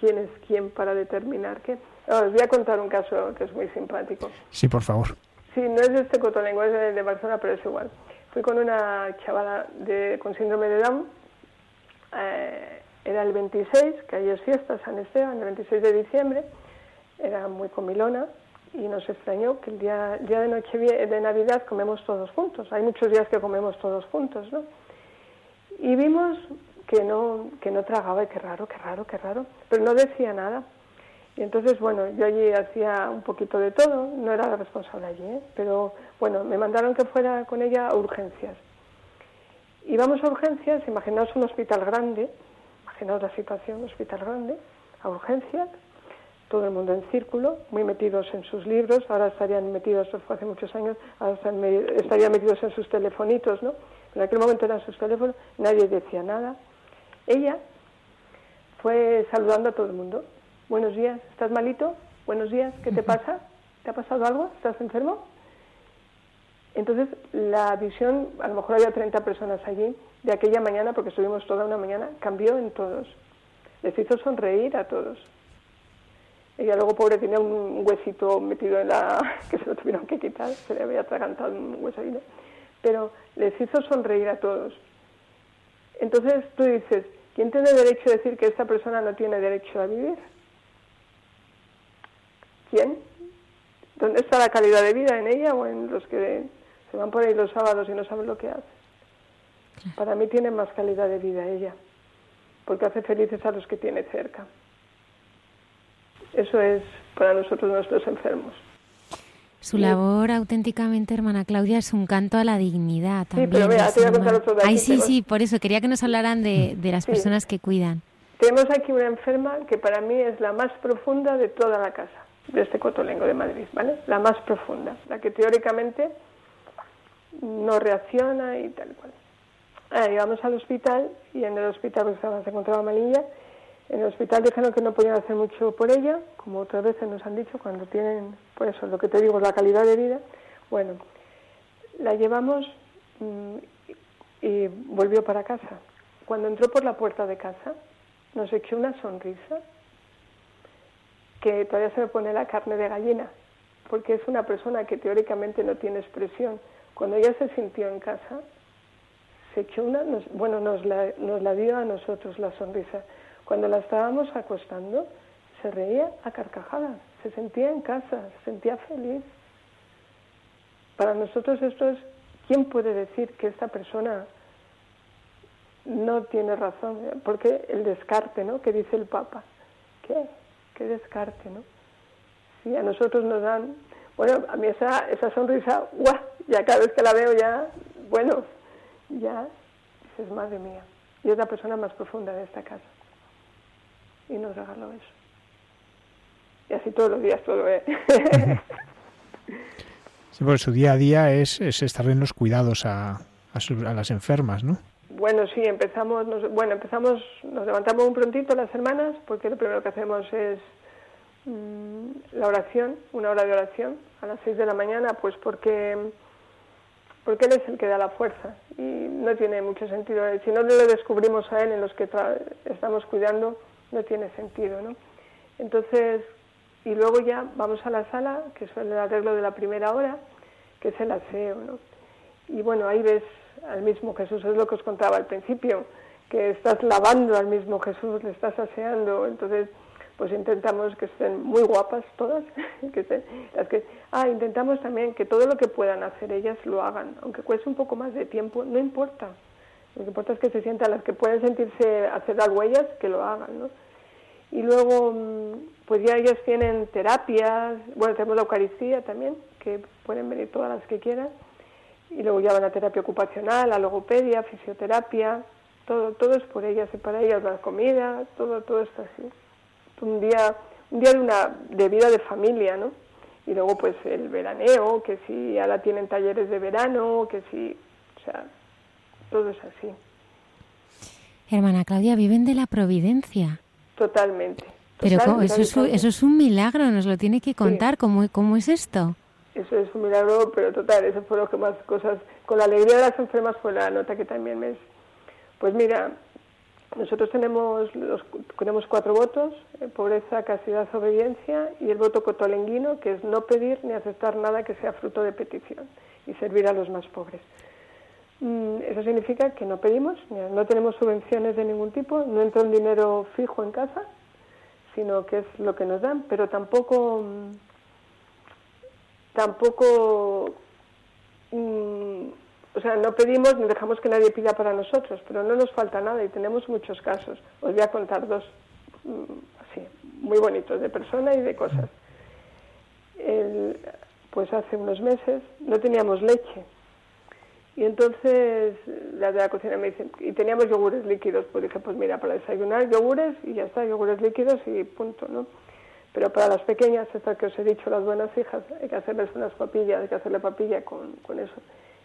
[SPEAKER 5] quién es quién para determinar qué. os voy a contar un caso que es muy simpático.
[SPEAKER 2] Sí, por favor.
[SPEAKER 5] Sí, no es de este cotolengo, es de, Barcelona, pero es igual. Fui con una chavala de, con síndrome de Down. Eh, era el 26, que ahí es fiesta, San Esteban, el 26 de diciembre. Era muy comilona y nos extrañó que el día, día de, noche, de Navidad comemos todos juntos. Hay muchos días que comemos todos juntos, ¿no? Y vimos que no, que no tragaba y qué raro, qué raro, qué raro, pero no decía nada. Y entonces, bueno, yo allí hacía un poquito de todo, no era la responsable allí, ¿eh? pero bueno, me mandaron que fuera con ella a urgencias. Íbamos a urgencias, imaginaos un hospital grande, imaginaos la situación, un hospital grande, a urgencias, todo el mundo en círculo, muy metidos en sus libros, ahora estarían metidos, fue hace muchos años, ahora estarían metidos en sus telefonitos, ¿no? En aquel momento eran sus teléfonos, nadie decía nada, ella fue saludando a todo el mundo. Buenos días, ¿estás malito? Buenos días, ¿qué te pasa? ¿Te ha pasado algo? ¿Estás enfermo? Entonces, la visión, a lo mejor había 30 personas allí, de aquella mañana, porque estuvimos toda una mañana, cambió en todos. Les hizo sonreír a todos. Ella luego, pobre, tenía un huesito metido en la... que se lo tuvieron que quitar, se le había atragantado un hueso ahí, Pero les hizo sonreír a todos. Entonces tú dices, ¿quién tiene derecho a decir que esta persona no tiene derecho a vivir? ¿Quién? ¿Dónde está la calidad de vida en ella o en los que se van por ahí los sábados y no saben lo que hace? Para mí tiene más calidad de vida ella, porque hace felices a los que tiene cerca. Eso es para nosotros nuestros enfermos.
[SPEAKER 1] Su labor auténticamente, hermana Claudia, es un canto a la dignidad también.
[SPEAKER 5] Sí, pero vea, te voy a contar otro
[SPEAKER 1] Ay, sí, sí, por eso quería que nos hablaran de, de las personas que cuidan.
[SPEAKER 5] Tenemos aquí una enferma que para mí es la más profunda de toda la casa, de este Cotolengo de Madrid, ¿vale? La más profunda, la que teóricamente no reacciona y tal cual. Ah, íbamos al hospital y en el hospital pues, se encontraba malilla en el hospital dijeron que no podían hacer mucho por ella, como otras veces nos han dicho, cuando tienen, por eso, lo que te digo, la calidad de vida. Bueno, la llevamos mm, y volvió para casa. Cuando entró por la puerta de casa, nos echó una sonrisa que todavía se me pone la carne de gallina, porque es una persona que teóricamente no tiene expresión. Cuando ella se sintió en casa, se echó una, bueno, nos la, nos la dio a nosotros la sonrisa. Cuando la estábamos acostando, se reía a carcajadas, se sentía en casa, se sentía feliz. Para nosotros esto es, ¿quién puede decir que esta persona no tiene razón? Porque el descarte, ¿no? Que dice el Papa. ¿Qué? ¿Qué descarte, no? Si a nosotros nos dan, bueno, a mí esa, esa sonrisa, ¡guau! Ya cada vez que la veo ya, bueno, ya dices, madre mía. Y es la persona más profunda de esta casa y nos regaló eso. Y así todos los días todo, ¿eh?
[SPEAKER 2] sí, porque su día a día es, es estar en los cuidados a, a, las enfermas, ¿no?
[SPEAKER 5] Bueno, sí, empezamos, nos, bueno, empezamos, nos levantamos un prontito las hermanas, porque lo primero que hacemos es mmm, la oración, una hora de oración, a las seis de la mañana, pues porque, porque Él es el que da la fuerza y no tiene mucho sentido. Si no le descubrimos a Él en los que estamos cuidando, no tiene sentido, ¿no? Entonces, y luego ya vamos a la sala, que es el arreglo de la primera hora, que es el aseo, ¿no? Y bueno, ahí ves al mismo Jesús, es lo que os contaba al principio, que estás lavando al mismo Jesús, le estás aseando, entonces pues intentamos que estén muy guapas todas, que estén, las que, ah, intentamos también que todo lo que puedan hacer ellas lo hagan, aunque cueste un poco más de tiempo, no importa, lo que importa es que se sientan las que pueden sentirse hacer las huellas, que lo hagan, ¿no? Y luego, mm, pues ya ellas tienen terapias, bueno, tenemos la Eucaristía también, que pueden venir todas las que quieran, y luego ya van a terapia ocupacional, a logopedia, fisioterapia, todo, todo es por ellas y para ellas la comida, todo, todo está así. Un día, un día de una de vida de familia, ¿no? Y luego pues el veraneo, que si ahora tienen talleres de verano, que si, o sea, todo es así.
[SPEAKER 1] Hermana Claudia, viven de la providencia.
[SPEAKER 5] Totalmente.
[SPEAKER 1] Pero eso, es, eso es un milagro, nos lo tiene que contar, ¿Cómo, ¿cómo es esto?
[SPEAKER 5] Eso es un milagro, pero total, eso fue lo que más cosas, con la alegría de las enfermas fue la nota que también me... Pues mira, nosotros tenemos, los, tenemos cuatro votos, eh, pobreza, castidad, obediencia, y el voto cotolenguino, que es no pedir ni aceptar nada que sea fruto de petición y servir a los más pobres. Mm, eso significa que no pedimos, no tenemos subvenciones de ningún tipo, no entra un dinero fijo en casa, sino que es lo que nos dan, pero tampoco, mm, tampoco, mm, o sea, no pedimos ni dejamos que nadie pida para nosotros, pero no nos falta nada y tenemos muchos casos. Os voy a contar dos, así, muy bonitos, de persona y de cosas. pues hace unos meses no teníamos leche y entonces la de la cocina me dicen, y teníamos yogures líquidos, pues dije, pues mira, para desayunar yogures y ya está, yogures líquidos y punto, ¿no? Pero para las pequeñas, estas que os he dicho, las buenas hijas, hay que hacerles unas papillas, hay que hacerle papilla con, eso,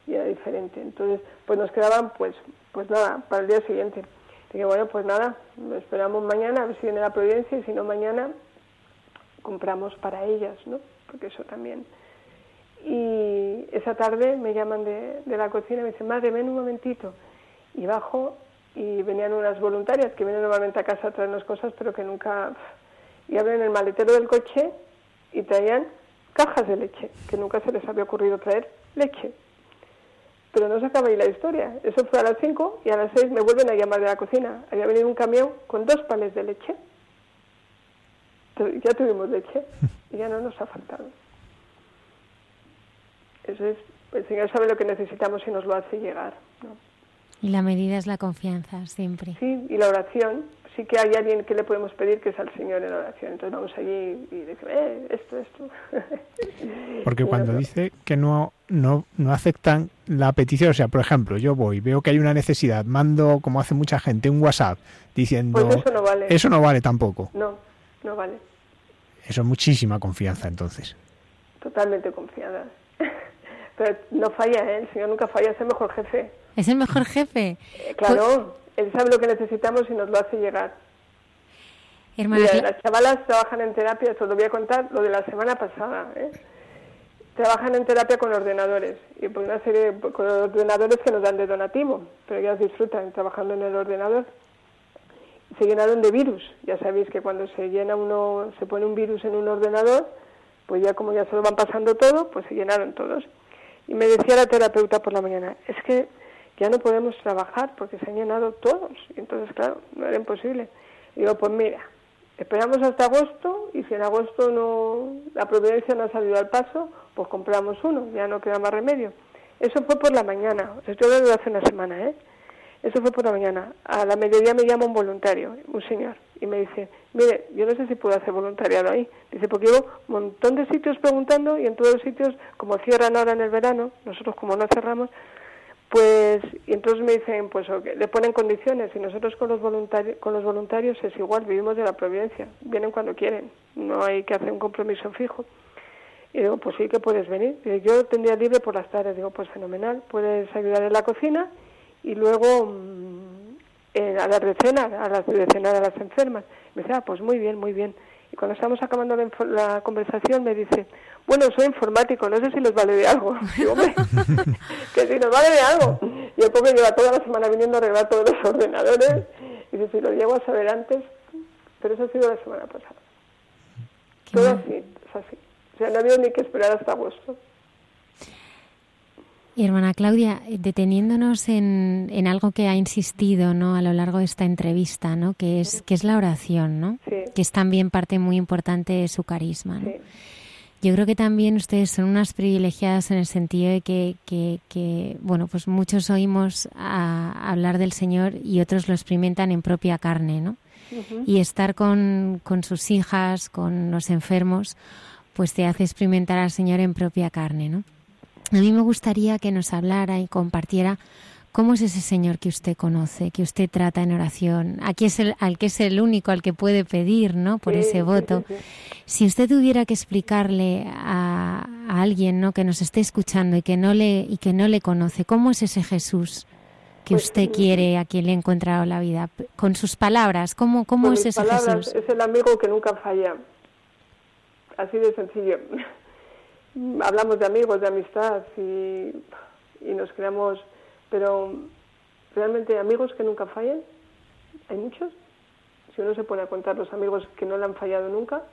[SPEAKER 5] y era diferente. Entonces, pues nos quedaban, pues, pues nada, para el día siguiente. Dije, bueno, pues nada, esperamos mañana a ver si viene la providencia y si no mañana compramos para ellas, ¿no? Porque eso también. Y esa tarde me llaman de, de la cocina y me dicen, madre, ven un momentito. Y bajo y venían unas voluntarias que vienen normalmente a casa a traernos cosas, pero que nunca... Y abren el maletero del coche y traían cajas de leche, que nunca se les había ocurrido traer leche. Pero no se acaba ahí la historia. Eso fue a las 5 y a las 6 me vuelven a llamar de la cocina. Había venido un camión con dos pales de leche. Ya tuvimos leche y ya no nos ha faltado. Eso es, el Señor sabe lo que necesitamos y nos lo hace llegar. ¿no?
[SPEAKER 1] Y la medida es la confianza, siempre.
[SPEAKER 5] Sí, y la oración. Sí que hay alguien que le podemos pedir que es al Señor en oración. Entonces vamos allí y decimos, eh, esto, esto.
[SPEAKER 2] Porque cuando dice que no, no, no aceptan la petición, o sea, por ejemplo, yo voy, veo que hay una necesidad, mando, como hace mucha gente, un WhatsApp diciendo...
[SPEAKER 5] Pues eso no vale.
[SPEAKER 2] Eso no vale tampoco.
[SPEAKER 5] No, no vale.
[SPEAKER 2] Eso es muchísima confianza, entonces.
[SPEAKER 5] Totalmente confiada. Pero no falla, ¿eh? El Señor nunca falla, es el mejor jefe.
[SPEAKER 1] ¿Es el mejor jefe?
[SPEAKER 5] Eh, Claro, Él sabe lo que necesitamos y nos lo hace llegar.
[SPEAKER 1] Hermana,
[SPEAKER 5] Mira, las chavalas trabajan en terapia, os lo voy a contar, lo de la semana pasada. ¿eh? Trabajan en terapia con ordenadores y por una serie de, con ordenadores que nos dan de donativo, pero ellas disfrutan trabajando en el ordenador. Se llenaron de virus. Ya sabéis que cuando se llena uno, se pone un virus en un ordenador, pues ya como ya se lo van pasando todo, pues se llenaron todos. Y me decía la terapeuta por la mañana, es que ya no podemos trabajar porque se han llenado todos. Y entonces, claro, no era imposible. Y digo, pues mira, esperamos hasta agosto y si en agosto no la providencia no ha salido al paso, pues compramos uno, ya no queda más remedio. Eso fue por la mañana, hablando de hace una semana, ¿eh? Eso fue por la mañana. A la mediodía me llama un voluntario, un señor, y me dice, mire, yo no sé si puedo hacer voluntariado ahí. Dice, porque llevo un montón de sitios preguntando y en todos los sitios, como cierran ahora en el verano, nosotros como no cerramos, pues, y entonces me dicen, pues, ok, le ponen condiciones y nosotros con los, voluntarios, con los voluntarios es igual, vivimos de la providencia, vienen cuando quieren, no hay que hacer un compromiso fijo. Y digo, pues sí que puedes venir. Dice, yo tendría libre por las tardes. Digo, pues fenomenal, puedes ayudar en la cocina y luego mm, eh, a las de cenar, a las de cenar a las enfermas. Me dice, ah, pues muy bien, muy bien. Y cuando estamos acabando la, conversación me dice, bueno, soy informático, no sé si les vale de algo. Digo, hombre, que si nos vale de algo. Y el pobre lleva toda la semana viniendo a arreglar todos los ordenadores. Y dice, si lo llego a saber antes, pero eso ha sido la semana pasada. Todo así, es así. O sea, no ha habido ni que esperar hasta agosto.
[SPEAKER 1] Y hermana Claudia, eh, deteniéndonos en, en algo que ha insistido ¿no? a lo largo de esta entrevista, ¿no? que, es, que es la oración, ¿no?
[SPEAKER 5] Sí.
[SPEAKER 1] que es también parte muy importante de su carisma. ¿no?
[SPEAKER 5] Sí.
[SPEAKER 1] Yo creo que también ustedes son unas privilegiadas en el sentido de que, que, que, bueno, pues muchos oímos a- hablar del Señor y otros lo experimentan en propia carne, ¿no? Y estar con, con sus hijas, con los enfermos, pues te hace experimentar al Señor en propia carne, ¿no? A mí me gustaría que nos hablara y compartiera cómo es ese Señor que usted conoce, que usted trata en oración, aquí es el, al que es el único al que puede pedir, ¿no? Por
[SPEAKER 5] Sí,
[SPEAKER 1] ese voto.
[SPEAKER 5] sí, sí.
[SPEAKER 1] Si usted tuviera que explicarle a, a alguien, ¿no? Que nos esté escuchando y que no le y que no le conoce, cómo es ese Jesús que
[SPEAKER 5] Pues,
[SPEAKER 1] usted
[SPEAKER 5] mm,
[SPEAKER 1] quiere, a quien le ha encontrado la vida, con sus palabras, cómo cómo
[SPEAKER 5] Con
[SPEAKER 1] es
[SPEAKER 5] mis
[SPEAKER 1] ese
[SPEAKER 5] palabras,
[SPEAKER 1] Jesús.
[SPEAKER 5] es el amigo que nunca falla. Así de sencillo. Hablamos de amigos, de amistad y, y nos creamos, pero realmente amigos que nunca fallan, hay muchos. Si uno se pone a contar los amigos que no le han fallado nunca,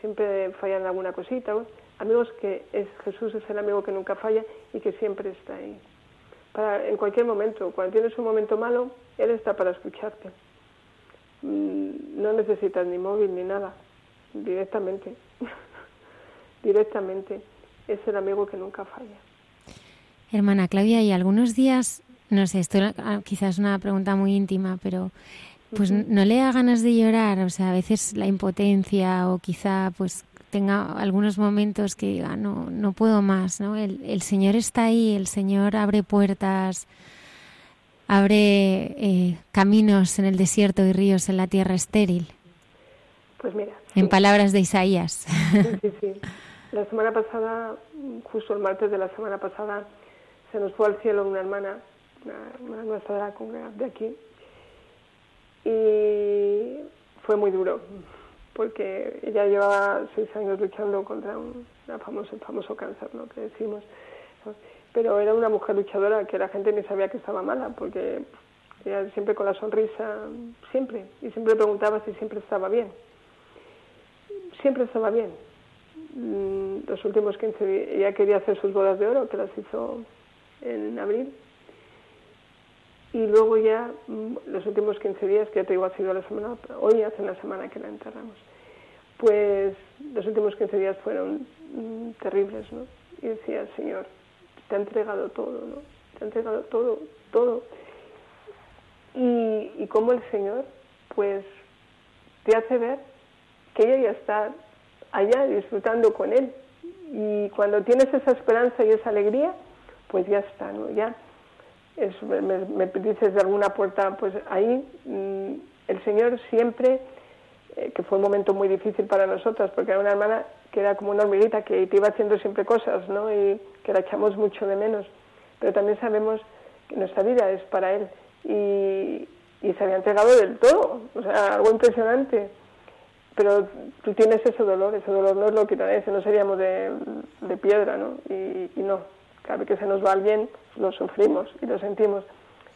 [SPEAKER 5] siempre fallan alguna cosita. Amigos que es Jesús es el amigo que nunca falla y que siempre está ahí. Para, en cualquier momento, cuando tienes un momento malo, Él está para escucharte. Mm, No necesitas ni móvil ni nada, directamente. directamente. Es el amigo que nunca falla.
[SPEAKER 1] Hermana Claudia, y algunos días, no sé, esto ah, quizás es una pregunta muy íntima, pero pues no le da ganas de llorar, o sea, a veces la impotencia o quizá pues tenga algunos momentos que diga, no, no puedo más, ¿no? El, el Señor está ahí, el Señor abre puertas, abre eh, caminos en el desierto y ríos en la tierra estéril,
[SPEAKER 5] Pues mira,
[SPEAKER 1] en
[SPEAKER 5] sí,
[SPEAKER 1] palabras de Isaías.
[SPEAKER 5] sí, sí. La semana pasada, justo el martes de la semana pasada, se nos fue al cielo una hermana, una, una nuestra de, la congrega- de aquí, y fue muy duro, porque ella llevaba seis años luchando contra un famoso, famoso cáncer, ¿no? que decimos. Pero era una mujer luchadora que la gente ni sabía que estaba mala, porque ella siempre con la sonrisa, siempre, y siempre preguntaba si siempre estaba bien. Siempre estaba bien. Mm, los últimos 15 días, ella quería hacer sus bodas de oro, que las hizo en abril, y luego ya mm, los últimos 15 días, que ya te digo, ha sido la semana, hoy hace una semana que la enterramos, pues los últimos 15 días fueron mm, terribles, ¿no? Y decía, Señor, te ha entregado todo, ¿no? Te ha entregado todo, todo. Y, y como el Señor, pues, te hace ver que ella ya está allá disfrutando con Él. Y cuando tienes esa esperanza y esa alegría, pues ya está, ¿no? Ya es, me, dices de alguna puerta, pues ahí mm, el Señor siempre, eh, que fue un momento muy difícil para nosotras, porque era una hermana que era como una hormiguita, que te iba haciendo siempre cosas, ¿no? Y que la echamos mucho de menos. Pero también sabemos que nuestra vida es para Él. Y, y se había entregado del todo, o sea, algo impresionante. Pero tú tienes ese dolor, ese dolor no es lo que te no seríamos de, de piedra, ¿no? Y, y no, cada vez que se nos va alguien, lo sufrimos y lo sentimos,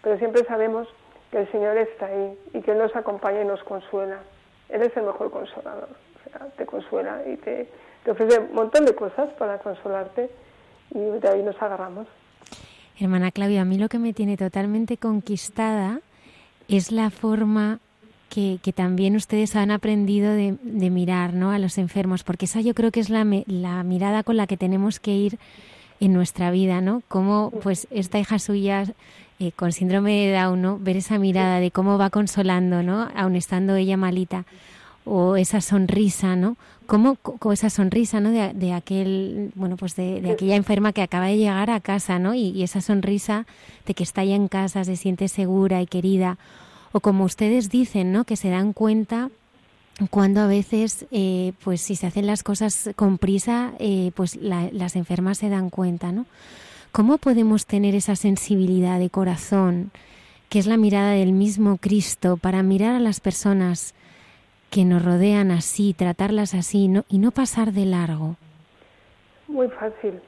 [SPEAKER 5] pero siempre sabemos que el Señor está ahí y que Él nos acompaña y nos consuela. Él es el mejor consolador, te consuela y te, te ofrece un montón de cosas para consolarte y de ahí nos agarramos.
[SPEAKER 1] Hermana Claudia, a mí lo que me tiene totalmente conquistada es la forma que, también ustedes han aprendido de, de, mirar ¿no? a los enfermos, porque esa yo creo que es la, la mirada con la que tenemos que ir en nuestra vida, ¿no? Cómo, pues, esta hija suya eh, con síndrome de Down, ¿no? Ver esa mirada de cómo va consolando, ¿no? Aun estando ella malita. O esa sonrisa, ¿no? Cómo, esa sonrisa, ¿no? De, aquel, bueno, pues de, de, aquella enferma que acaba de llegar a casa, ¿no? Y, y esa sonrisa de que está ya en casa, se siente segura y querida. O como ustedes dicen, ¿no? Que se dan cuenta cuando a veces, eh, pues si se hacen las cosas con prisa, eh, pues la, las enfermas se dan cuenta, ¿no? ¿Cómo podemos tener esa sensibilidad de corazón, que es la mirada del mismo Cristo, para mirar a las personas que nos rodean así, tratarlas así no, y no pasar de largo?
[SPEAKER 5] Muy fácil.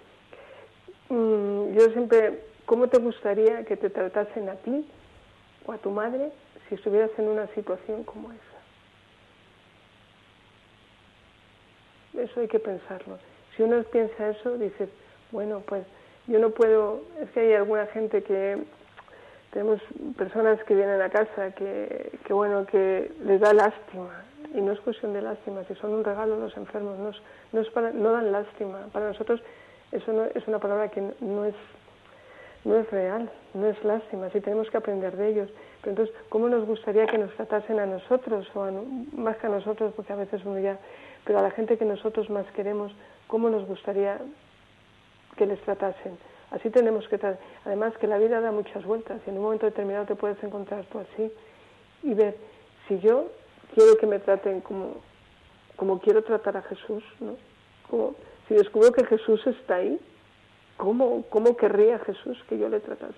[SPEAKER 5] Mm, yo siempre, ¿cómo te gustaría que te tratasen a ti o a tu madre si estuvieras en una situación como esa? Eso hay que pensarlo. Si uno piensa eso, dice, bueno, pues yo no puedo, es que hay alguna gente que tenemos personas que vienen a casa que, que bueno, que les da lástima y no es cuestión de lástima, si son un regalo los enfermos, no dan lástima. Para nosotros eso no, es una palabra que no es, no es real, no es lástima, si tenemos que aprender de ellos. Entonces, ¿cómo nos gustaría que nos tratasen a nosotros o a, más que a nosotros? Porque a veces uno ya pero a la gente que nosotros más queremos, ¿cómo nos gustaría que les tratasen? Así tenemos que tratar. Además que la vida da muchas vueltas y en un momento determinado te puedes encontrar tú así y ver si yo quiero que me traten como, como quiero tratar a Jesús, ¿no? Como, si descubro que Jesús está ahí, ¿cómo, ¿cómo querría Jesús que yo le tratase?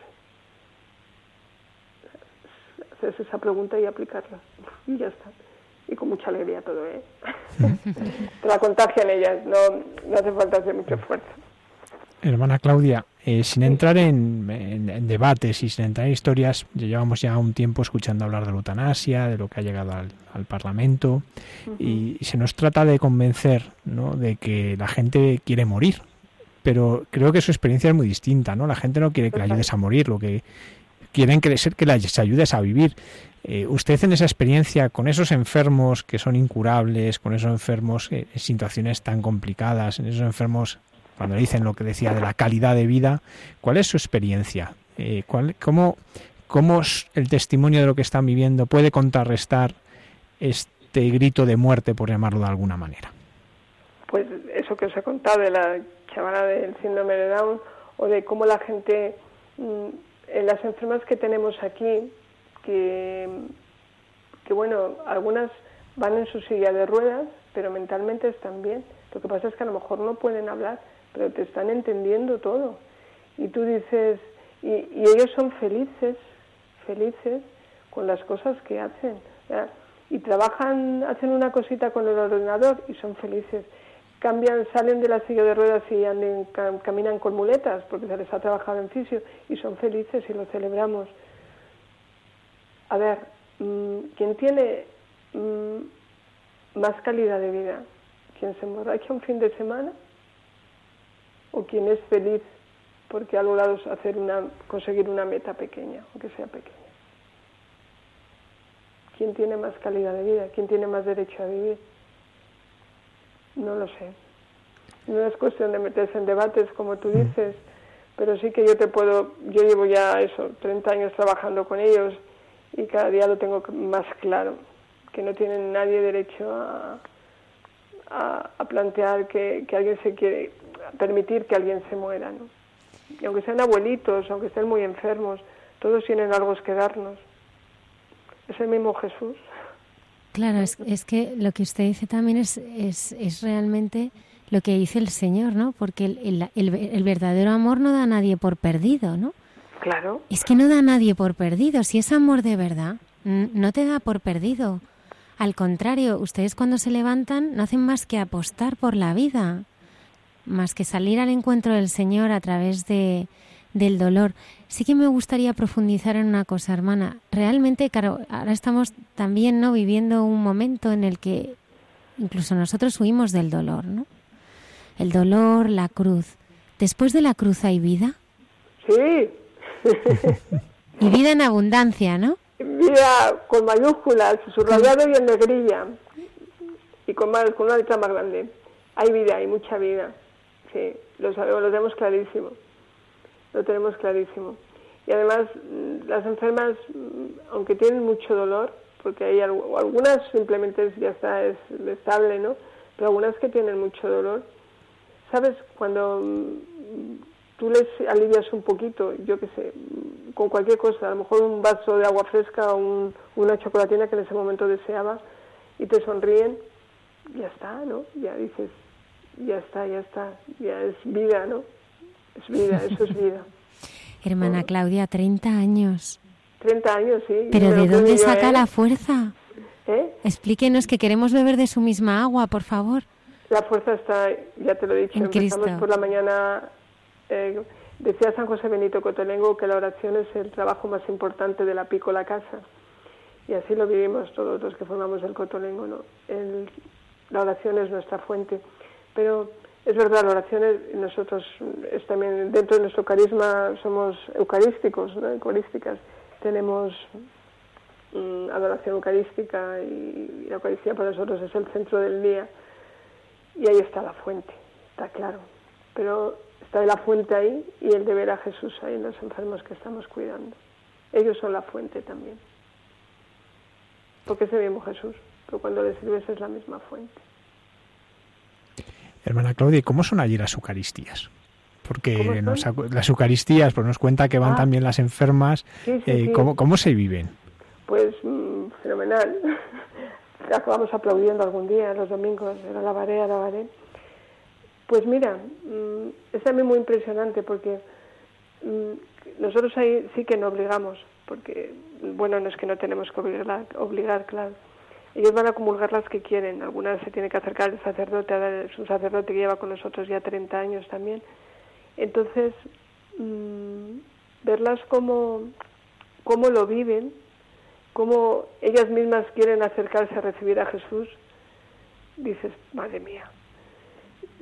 [SPEAKER 5] Esa pregunta y aplicarla. Y ya está y con mucha alegría todo, ¿eh? Te la contagian ellas, no, no hace falta hacer mucho esfuerzo.
[SPEAKER 2] Hermana Claudia, eh, sin entrar en, en, debates y sin entrar en historias, llevamos ya un tiempo escuchando hablar de la eutanasia, de lo que ha llegado al, al Parlamento, uh -huh. y, se nos trata de convencer ¿no? de que la gente quiere morir, pero creo que su experiencia es muy distinta, ¿no? La gente no quiere que la ayudes a morir, lo que quieren ser que les ayudes a vivir. Eh, usted en esa experiencia con esos enfermos que son incurables, con esos enfermos en situaciones tan complicadas, en esos enfermos, cuando dicen lo que decía de la calidad de vida, ¿cuál es su experiencia? Eh, ¿cuál, cómo, ¿Cómo el testimonio de lo que están viviendo puede contrarrestar este grito de muerte, por llamarlo de alguna manera?
[SPEAKER 5] Pues eso que os he contado de la chavala del síndrome de Down o de cómo la gente, en las enfermas que tenemos aquí, que, que, bueno, algunas van en su silla de ruedas, pero mentalmente están bien. Lo que pasa es que a lo mejor no pueden hablar, pero te están entendiendo todo. Y tú dices, y ellos son felices, felices con las cosas que hacen. Y trabajan, hacen una cosita con el ordenador y son felices. Cambian, salen de la silla de ruedas y anden, caminan con muletas porque se les ha trabajado en fisio y son felices y lo celebramos. A ver, mm, ¿quién tiene mm, más calidad de vida? ¿Quién se emborracha un fin de semana? ¿O quién es feliz porque ha logrado hacer una, conseguir una meta pequeña, aunque sea pequeña? ¿Quién tiene más calidad de vida? ¿Quién tiene más derecho a vivir? No lo sé. No es cuestión de meterse en debates, como tú dices, pero sí que yo te puedo, yo llevo ya eso, 30 años trabajando con ellos y cada día lo tengo más claro, que no tienen nadie derecho a, plantear que, que, alguien se quiere, permitir que alguien se muera, ¿no? Y aunque sean abuelitos, aunque estén muy enfermos, todos tienen algo que darnos. Es el mismo Jesús.
[SPEAKER 1] Claro, es, es que lo que usted dice también es, es, es realmente lo que dice el Señor, ¿no? Porque el, el, el, verdadero amor no da a nadie por perdido, ¿no?
[SPEAKER 5] Claro.
[SPEAKER 1] Es que no da a nadie por perdido. Si es amor de verdad, no te da por perdido. Al contrario, ustedes cuando se levantan no hacen más que apostar por la vida, más que salir al encuentro del Señor a través de, del dolor. Sí que me gustaría profundizar en una cosa, hermana. Realmente, claro, ahora estamos también no viviendo un momento en el que incluso nosotros huimos del dolor, ¿no? El dolor, la cruz. Después de la cruz hay vida.
[SPEAKER 5] Sí.
[SPEAKER 1] y vida en abundancia, ¿no?
[SPEAKER 5] Vida con mayúsculas, subrayado y en negrilla. Y con, más, con una letra más grande. Hay vida, hay mucha vida. Sí, lo sabemos, lo tenemos clarísimo lo tenemos clarísimo. Y además, mm, las enfermas, mm, aunque tienen mucho dolor, porque hay algunas simplemente ya está, es estable, ¿no? Pero algunas que tienen mucho dolor, ¿sabes? Cuando mm, tú les alivias un poquito, yo qué sé, con cualquier cosa, a lo mejor un vaso de agua fresca o una chocolatina que en ese momento deseaba, y te sonríen, ya está, ¿no? Ya dices, ya está, ya está, ya es vida, ¿no? Es vida, eso es vida.
[SPEAKER 1] Hermana Claudia, 30 años.
[SPEAKER 5] 30 años, sí.
[SPEAKER 1] ¿Pero de dónde saca ¿eh? la fuerza?
[SPEAKER 5] ¿Eh?
[SPEAKER 1] Explíquenos que queremos beber de su misma agua, por favor.
[SPEAKER 5] La fuerza está, ya te lo he dicho,
[SPEAKER 1] en
[SPEAKER 5] empezamos por la mañana. Eh, decía San José Benito Cotolengo que la oración es el trabajo más importante de la pícola casa. Y así lo vivimos todos los que formamos el Cotolengo, ¿no? la oración es nuestra fuente. Pero es verdad, la oración es, nosotros es también dentro de nuestro carisma somos eucarísticos, ¿no? eucarísticas. Tenemos mm, adoración eucarística y, la Eucaristía para nosotros es el centro del día y ahí está la fuente, está claro. Pero está la fuente ahí y el de ver a Jesús ahí en los enfermos que estamos cuidando. Ellos son la fuente también. Porque es el mismo Jesús, pero cuando le sirves es la misma fuente.
[SPEAKER 2] Hermana Claudia, ¿cómo son allí las Eucaristías? Porque las Eucaristías, pues nos cuenta que van ah. también las enfermas. Eh, ¿cómo, se viven?
[SPEAKER 5] Pues mm, fenomenal. Acabamos aplaudiendo algún día, los domingos, era la la alabaré. Pues mira, mm, es también muy impresionante porque mm, nosotros ahí sí que no obligamos, porque, bueno, no es que no tenemos que obligar, obligar claro ellos van a comulgar las que quieren. Algunas se tiene que acercar el sacerdote, es un sacerdote que lleva con nosotros ya 30 años también. Entonces, mm, verlas como, cómo lo viven, cómo ellas mismas quieren acercarse a recibir a Jesús, dices, madre mía,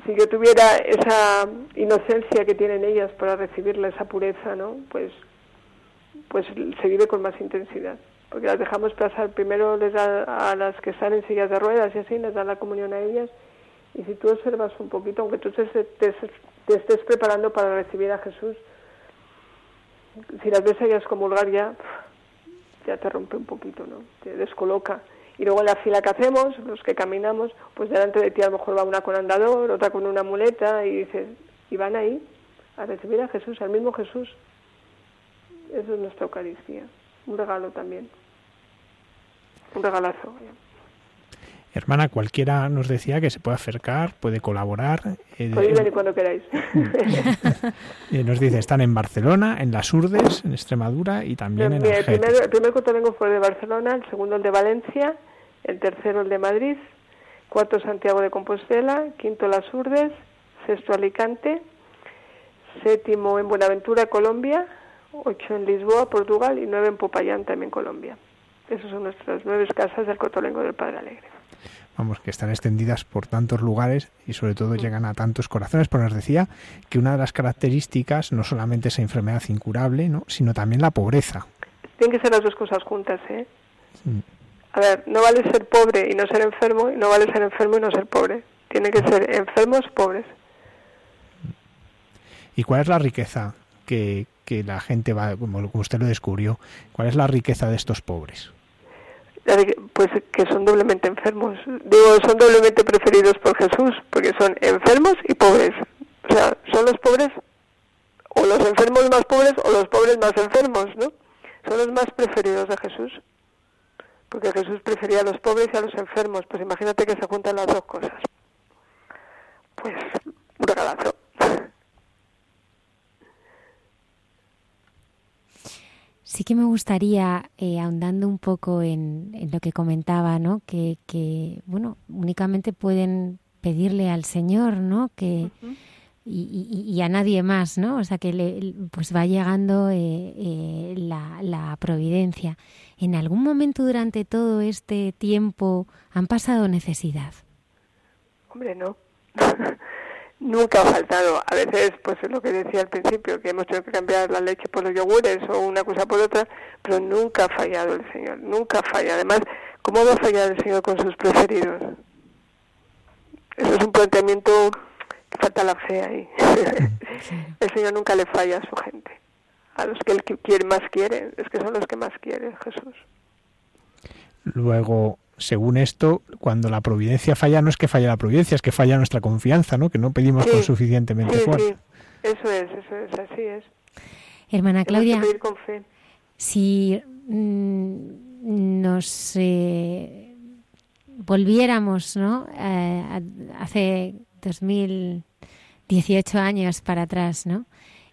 [SPEAKER 5] si yo tuviera esa inocencia que tienen ellas para recibirla, esa pureza, ¿no? Pues, pues se vive con más intensidad porque las dejamos pasar. Primero les da a las que están en sillas de ruedas y así, les da la comunión a ellas. Y si tú observas un poquito, aunque tú te, estés preparando para recibir a Jesús, si las ves a ellas comulgar ya, ya te rompe un poquito, ¿no? Te descoloca. Y luego en la fila que hacemos, los que caminamos, pues delante de ti a lo mejor va una con andador, otra con una muleta, y dices, y van ahí a recibir a Jesús, al mismo Jesús. Eso es nuestra Eucaristía, un regalo también un regalazo.
[SPEAKER 2] Hermana, cualquiera nos decía que se puede acercar, puede colaborar.
[SPEAKER 5] Eh, Podéis venir cuando queráis.
[SPEAKER 2] Eh, nos dice, están en Barcelona, en Las Urdes, en Extremadura y también en
[SPEAKER 5] el primer, el primer vengo fue de Barcelona, el segundo el de Valencia, el tercero el de Madrid, cuarto Santiago de Compostela, quinto Las Urdes, sexto Alicante, séptimo en Buenaventura, Colombia, ocho en Lisboa, Portugal y nueve en Popayán, también Colombia. Esas son nuestras nueve casas del Cotolengo del Padre Alegre
[SPEAKER 2] vamos, que están extendidas por tantos lugares y sobre todo llegan a tantos corazones. Pero nos decía que una de las características no solamente esa enfermedad incurable, ¿no? sino también la pobreza.
[SPEAKER 5] Tienen que ser las dos cosas juntas, ¿eh? A ver, no vale ser pobre y no ser enfermo, y no vale ser enfermo y no ser pobre. Tiene que ser enfermos, pobres.
[SPEAKER 2] ¿Y cuál es la riqueza que, que la gente va, como usted lo descubrió, cuál es la riqueza de estos pobres?
[SPEAKER 5] Pues que son doblemente enfermos. Digo, son doblemente preferidos por Jesús, porque son enfermos y pobres. O sea, son los pobres, o los enfermos más pobres, o los pobres más enfermos, ¿no? Son los más preferidos de Jesús. Porque Jesús prefería a los pobres y a los enfermos. Pues imagínate que se juntan las dos cosas. Pues un regalazo.
[SPEAKER 1] Sí que me gustaría, eh, ahondando un poco en, lo que comentaba, ¿no? Que, que, bueno, únicamente pueden pedirle al Señor, ¿no? Que, y, a nadie más, ¿no? O sea, que le, pues va llegando eh, eh, la, la providencia. ¿En algún momento durante todo este tiempo han pasado necesidad?
[SPEAKER 5] Hombre, no. Nunca ha faltado. A veces, pues es lo que decía al principio, que hemos tenido que cambiar la leche por los yogures o una cosa por otra, pero nunca ha fallado el Señor, nunca falla. Además, ¿cómo va a fallar el Señor con sus preferidos? Eso es un planteamiento que falta la fe ahí. el Señor nunca le falla a su gente. A los que él quiere, más quiere, es que son los que más quiere Jesús.
[SPEAKER 2] Luego, según esto, cuando la providencia falla, no es que falla la providencia, es que falla nuestra confianza, ¿no? Que no pedimos con suficientemente fuerza. Sí.
[SPEAKER 5] Eso es, eso es, así es.
[SPEAKER 1] Hermana Claudia, si mm, nos eh, volviéramos, ¿no? Eh, hace 2018 años para atrás, ¿no?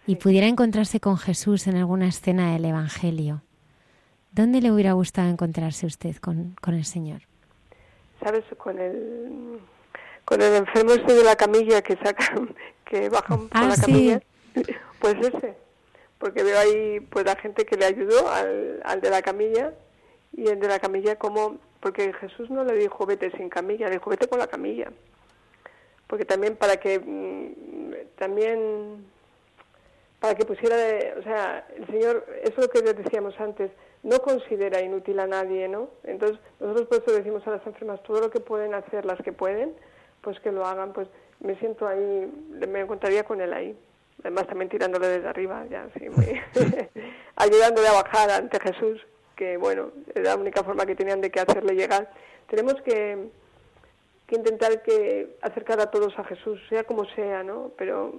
[SPEAKER 1] Y pudiera encontrarse con Jesús en alguna escena del Evangelio. ¿Dónde le hubiera gustado encontrarse usted con, con el Señor?
[SPEAKER 5] ¿Sabes? Con el, con el enfermo este de la camilla que sacan, que bajan por ah, la camilla. Pues ese. Porque veo ahí pues la gente que le ayudó al, al de la camilla y el de la camilla como porque Jesús no le dijo vete sin camilla, le dijo vete con la camilla. Porque también para que mm, también para que pusiera de, o sea, el Señor, eso es lo que decíamos antes, no considera inútil a nadie, ¿no? Entonces, nosotros por eso decimos a las enfermas, todo lo que pueden hacer, las que pueden, pues que lo hagan, pues me siento ahí, me encontraría con él ahí. Además también tirándole desde arriba, ya, sí, ayudándole a bajar ante Jesús, que bueno, es la única forma que tenían de que hacerle llegar. Tenemos que, que intentar que acercar a todos a Jesús, sea como sea, ¿no? Pero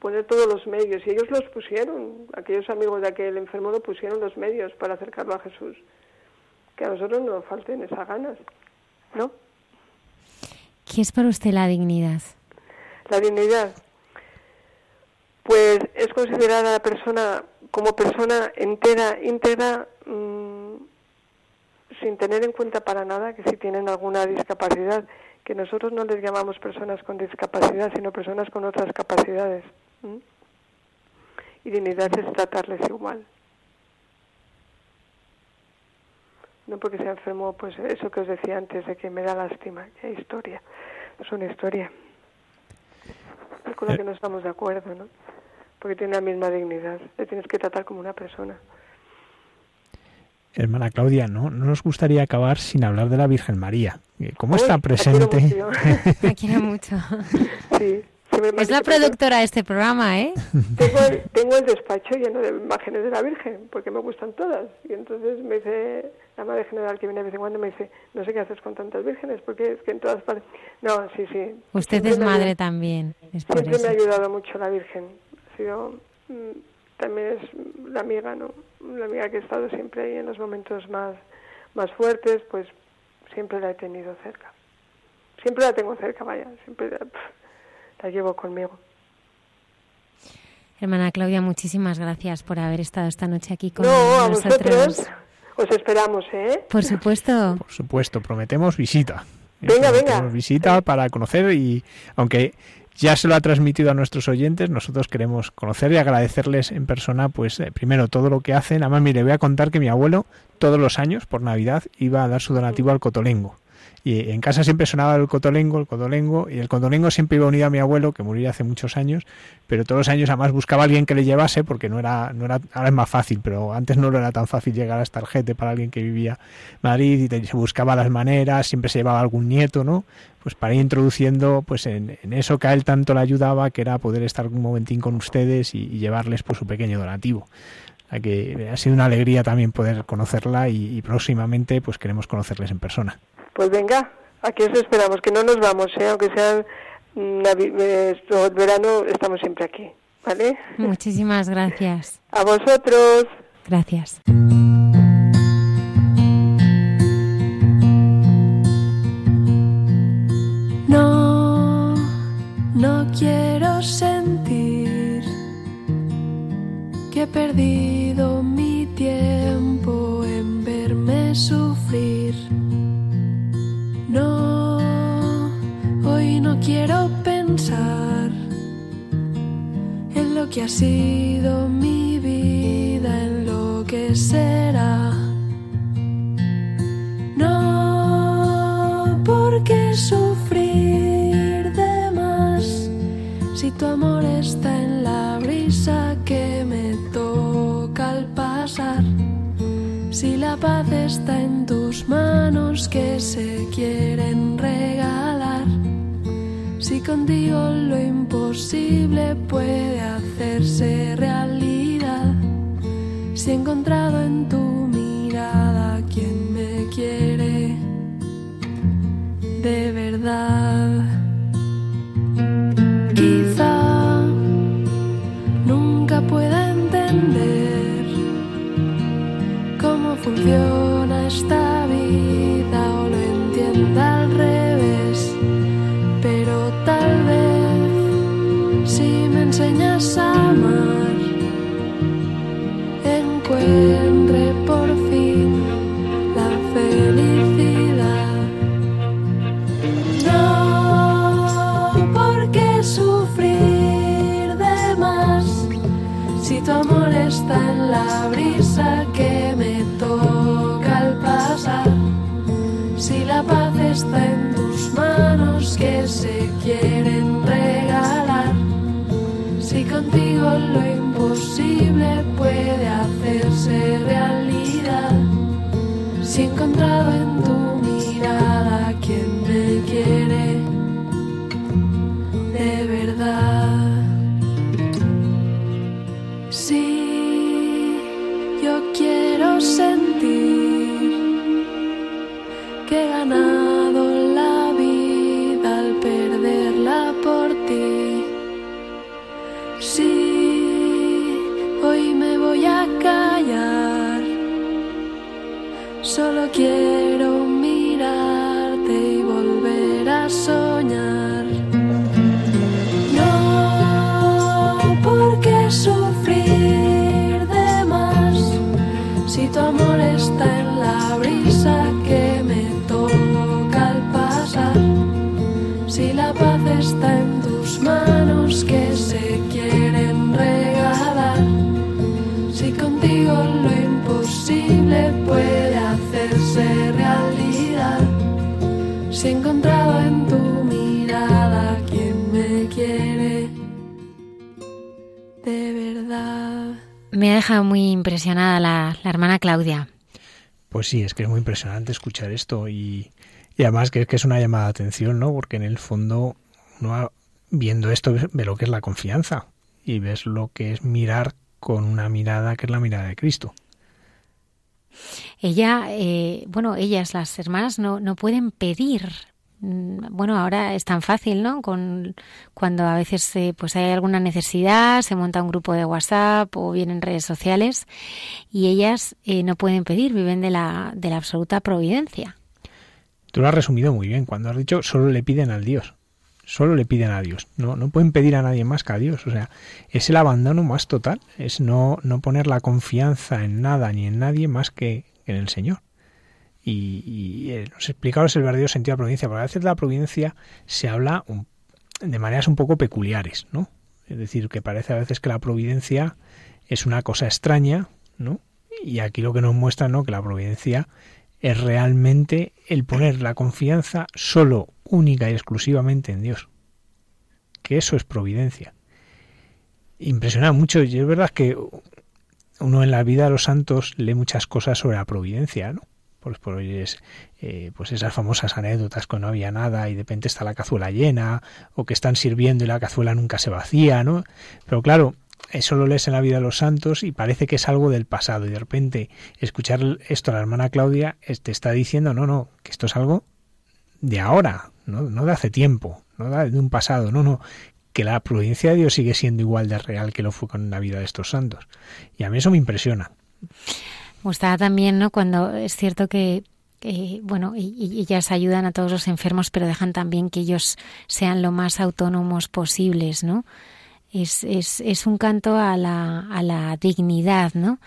[SPEAKER 5] poner todos los medios y ellos los pusieron, aquellos amigos de aquel enfermo lo pusieron los medios para acercarlo a Jesús. Que a nosotros no nos falten esas ganas, ¿no?
[SPEAKER 1] ¿Qué es para usted la dignidad?
[SPEAKER 5] La dignidad, pues es considerar a la persona como persona entera, íntegra, mm, sin tener en cuenta para nada que si tienen alguna discapacidad, que nosotros no les llamamos personas con discapacidad, sino personas con otras capacidades. Y dignidad es tratarles igual. No porque sea enfermo, pues eso que os decía antes, de que me da lástima, que hay historia. Es una historia. con la que no estamos de acuerdo, ¿no? Porque tiene la misma dignidad. Le tienes que tratar como una persona.
[SPEAKER 2] Hermana Claudia, ¿no? no nos gustaría acabar sin hablar de la Virgen María. ¿Cómo está presente?
[SPEAKER 1] La quiero mucho. Sí es la productora de este programa, ¿eh?
[SPEAKER 5] Tengo el, despacho lleno de imágenes de la Virgen, porque me gustan todas. Y entonces me dice la madre general que viene de vez en cuando, me dice, no sé qué haces con tantas vírgenes, porque es que en todas partes... No, sí, sí.
[SPEAKER 1] Usted es madre también.
[SPEAKER 5] siempre me ha ayudado mucho la Virgen. Ha sido... También es la amiga, ¿no? La amiga que ha estado siempre ahí en los momentos más, más fuertes, pues siempre la he tenido cerca. Siempre la tengo cerca, vaya, siempre la, la llevo conmigo.
[SPEAKER 1] Hermana Claudia, muchísimas gracias por haber estado esta noche aquí con
[SPEAKER 5] no, a
[SPEAKER 1] nosotros.
[SPEAKER 5] vosotros os esperamos, ¿eh?
[SPEAKER 1] Por supuesto.
[SPEAKER 2] Por supuesto, prometemos visita.
[SPEAKER 5] Venga,
[SPEAKER 2] Prometemos
[SPEAKER 5] venga.
[SPEAKER 2] visita para conocer y aunque ya se lo ha transmitido a nuestros oyentes, nosotros queremos conocer y agradecerles en persona, pues eh, primero todo lo que hacen. Además, mire, voy a contar que mi abuelo todos los años, por Navidad, iba a dar su donativo al Cotolengo. Y en casa siempre sonaba el cotolengo, el cotolengo, y el cotolengo siempre iba unido a mi abuelo, que murió hace muchos años, pero todos los años además buscaba a alguien que le llevase, porque no era, no era, ahora es más fácil, pero antes no lo era tan fácil llegar hasta Argete para alguien que vivía Madrid y se buscaba las maneras, siempre se llevaba algún nieto, ¿no? Pues para ir introduciendo pues en, eso que a él tanto le ayudaba, que era poder estar un momentín con ustedes y, llevarles pues su pequeño donativo. Que ha sido una alegría también poder conocerla y, y próximamente pues queremos conocerles en persona.
[SPEAKER 5] Pues venga, aquí os esperamos, que no nos vamos, ¿eh? aunque sea navi- eh, verano, estamos siempre aquí, ¿vale?
[SPEAKER 1] Muchísimas gracias.
[SPEAKER 5] A vosotros.
[SPEAKER 1] Gracias.
[SPEAKER 6] No, no quiero sentir que he perdido mi tiempo en verme sufrir. No quiero pensar en lo que ha sido mi vida, en lo que será. No, porque sufrir de más si tu amor está en la brisa que me toca al pasar. Si la paz está en tus manos que se quieren regalar. Si contigo lo imposible puede hacerse realidad. Si he encontrado en tu mirada quien me quiere de verdad. Quizá nunca pueda entender cómo funciona esta lo imposible puede hacerse realidad. Si encontrado en
[SPEAKER 1] Claudia.
[SPEAKER 2] Pues sí, es que es muy impresionante escuchar esto y, y además que es que es una llamada de atención, ¿no? Porque en el fondo uno va viendo esto ve lo que es la confianza y ves lo que es mirar con una mirada que es la mirada de Cristo.
[SPEAKER 1] Ella, eh, bueno, ellas, las hermanas, no, no pueden pedir. Mm, Bueno, ahora es tan fácil, ¿no? Con, cuando a veces eh, pues hay alguna necesidad, se monta un grupo de WhatsApp o vienen redes sociales y ellas eh, no pueden pedir, viven de la, de la absoluta providencia.
[SPEAKER 2] tú lo has resumido muy bien cuando has dicho solo le piden al Dios. Solo le piden a Dios. No, no pueden pedir a nadie más que a Dios. O sea, es el abandono más total. Es no, no poner la confianza en nada ni en nadie más que en el Señor. Y, y eh, nos explicaros el verdadero sentido de la providencia, porque a veces la providencia se habla de maneras un poco peculiares, ¿no? Es decir, que parece a veces que la providencia es una cosa extraña, ¿no? Y aquí lo que nos muestra, ¿no? Que la providencia es realmente el poner la confianza solo, única y exclusivamente en Dios. Que eso es providencia. Impresiona mucho, y es verdad que uno en la vida de los santos lee muchas cosas sobre la providencia, ¿no? Pues por es, eh, pues esas famosas anécdotas que no había nada y de repente está la cazuela llena, o que están sirviendo y la cazuela nunca se vacía, ¿no? Pero claro, eso lo lees en la vida de los santos y parece que es algo del pasado y de repente escuchar esto a la hermana Claudia te está diciendo no, no, que esto es algo de ahora, no, no de hace tiempo, no de un pasado, no, no, que la prudencia de Dios sigue siendo igual de real que lo fue con la vida de estos santos. Y a mí eso me impresiona.
[SPEAKER 1] Gustaba también, ¿no? Cuando es cierto que bueno, y, y, ellas ayudan a todos los enfermos, pero dejan también que ellos sean lo más autónomos posibles, ¿no? es, es, es un canto a la, a la dignidad, ¿no?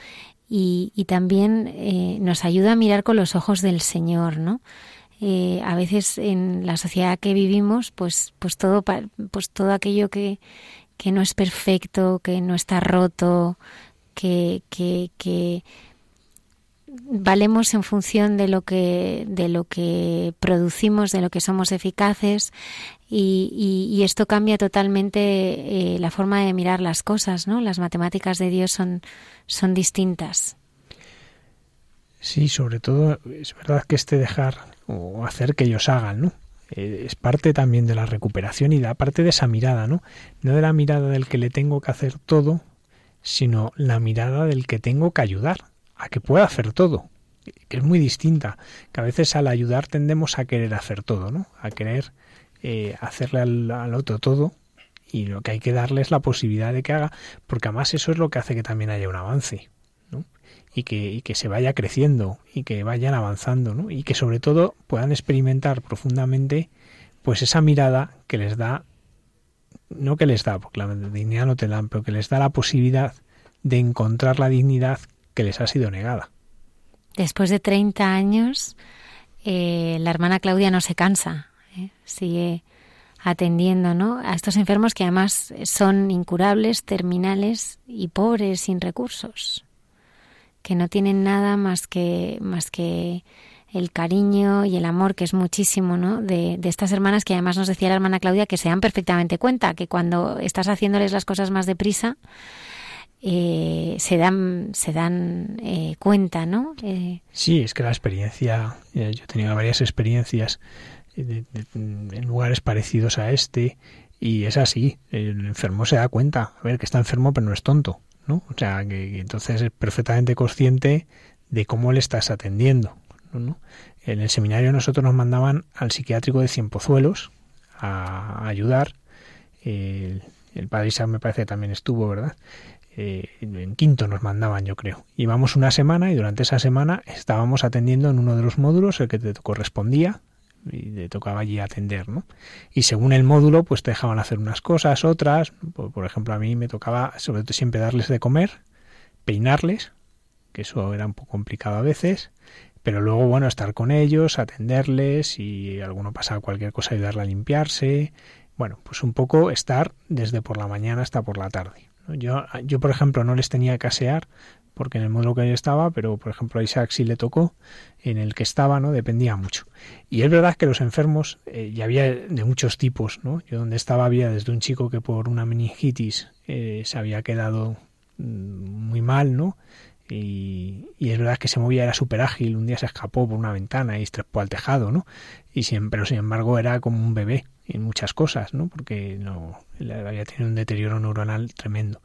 [SPEAKER 1] Y, y también eh, nos ayuda a mirar con los ojos del Señor, ¿no? Eh, a veces en la sociedad que vivimos, pues, pues todo, pues todo aquello que, que no es perfecto, que no está roto, que, que, que valemos en función de lo que de lo que producimos de lo que somos eficaces y, esto cambia totalmente eh, la forma de mirar las cosas no las matemáticas de Dios son son distintas.
[SPEAKER 2] Sí sobre todo es verdad que este dejar o hacer que ellos hagan no eh, es parte también de la recuperación y da parte de esa mirada no no de la mirada del que le tengo que hacer todo sino la mirada del que tengo que ayudar a que pueda hacer todo, que es muy distinta, que a veces al ayudar tendemos a querer hacer todo, ¿no? A querer eh, hacerle al, otro todo y lo que hay que darle es la posibilidad de que haga, porque además eso es lo que hace que también haya un avance, ¿no? Y que, que se vaya creciendo y que vayan avanzando, ¿no? Y que sobre todo puedan experimentar profundamente pues esa mirada que les da, no que les da, porque la dignidad no te dan, pero que les da la posibilidad de encontrar la dignidad que les ha sido negada.
[SPEAKER 1] Después de 30 años, eh, la hermana Claudia no se cansa, ¿eh? sigue atendiendo ¿no? a estos enfermos que además son incurables, terminales y pobres, sin recursos, que no tienen nada más que, más que el cariño y el amor, que es muchísimo, ¿no? De, de, estas hermanas que además nos decía la hermana Claudia que se dan perfectamente cuenta que cuando estás haciéndoles las cosas más deprisa, eh, se dan, se dan eh, cuenta, ¿no?
[SPEAKER 2] Eh, sí, es que la experiencia, yo he tenido varias experiencias en lugares parecidos a este y es así, el enfermo se da cuenta, a ver, que está enfermo pero no es tonto, ¿no? O sea, que, entonces es perfectamente consciente de cómo le estás atendiendo, ¿no? En el seminario nosotros nos mandaban al psiquiátrico de Cienpozuelos a, ayudar, el, el padre Isaac me parece que también estuvo, ¿verdad? Eh, en quinto nos mandaban, yo creo. Íbamos una semana y durante esa semana estábamos atendiendo en uno de los módulos el que te correspondía y te tocaba allí atender, ¿no? Y según el módulo, pues te dejaban hacer unas cosas, otras. Por, ejemplo, a mí me tocaba sobre todo siempre darles de comer, peinarles, que eso era un poco complicado a veces, pero luego, bueno, estar con ellos, atenderles y alguno pasaba cualquier cosa, ayudarle a limpiarse. Bueno, pues un poco estar desde por la mañana hasta por la tarde. Yo, yo, por ejemplo, no les tenía que asear porque en el módulo que yo estaba, pero por ejemplo a Isaac sí le tocó, en el que estaba, ¿no? Dependía mucho. Y es verdad que los enfermos, eh, ya había de muchos tipos, ¿no? Yo donde estaba había desde un chico que por una meningitis eh, se había quedado mm, muy mal, ¿no? Y, y, es verdad que se movía, era súper ágil, un día se escapó por una ventana y estrepó al tejado, ¿no? Y siempre, pero sin embargo era como un bebé en muchas cosas, ¿no? Porque no había tenido un deterioro neuronal tremendo.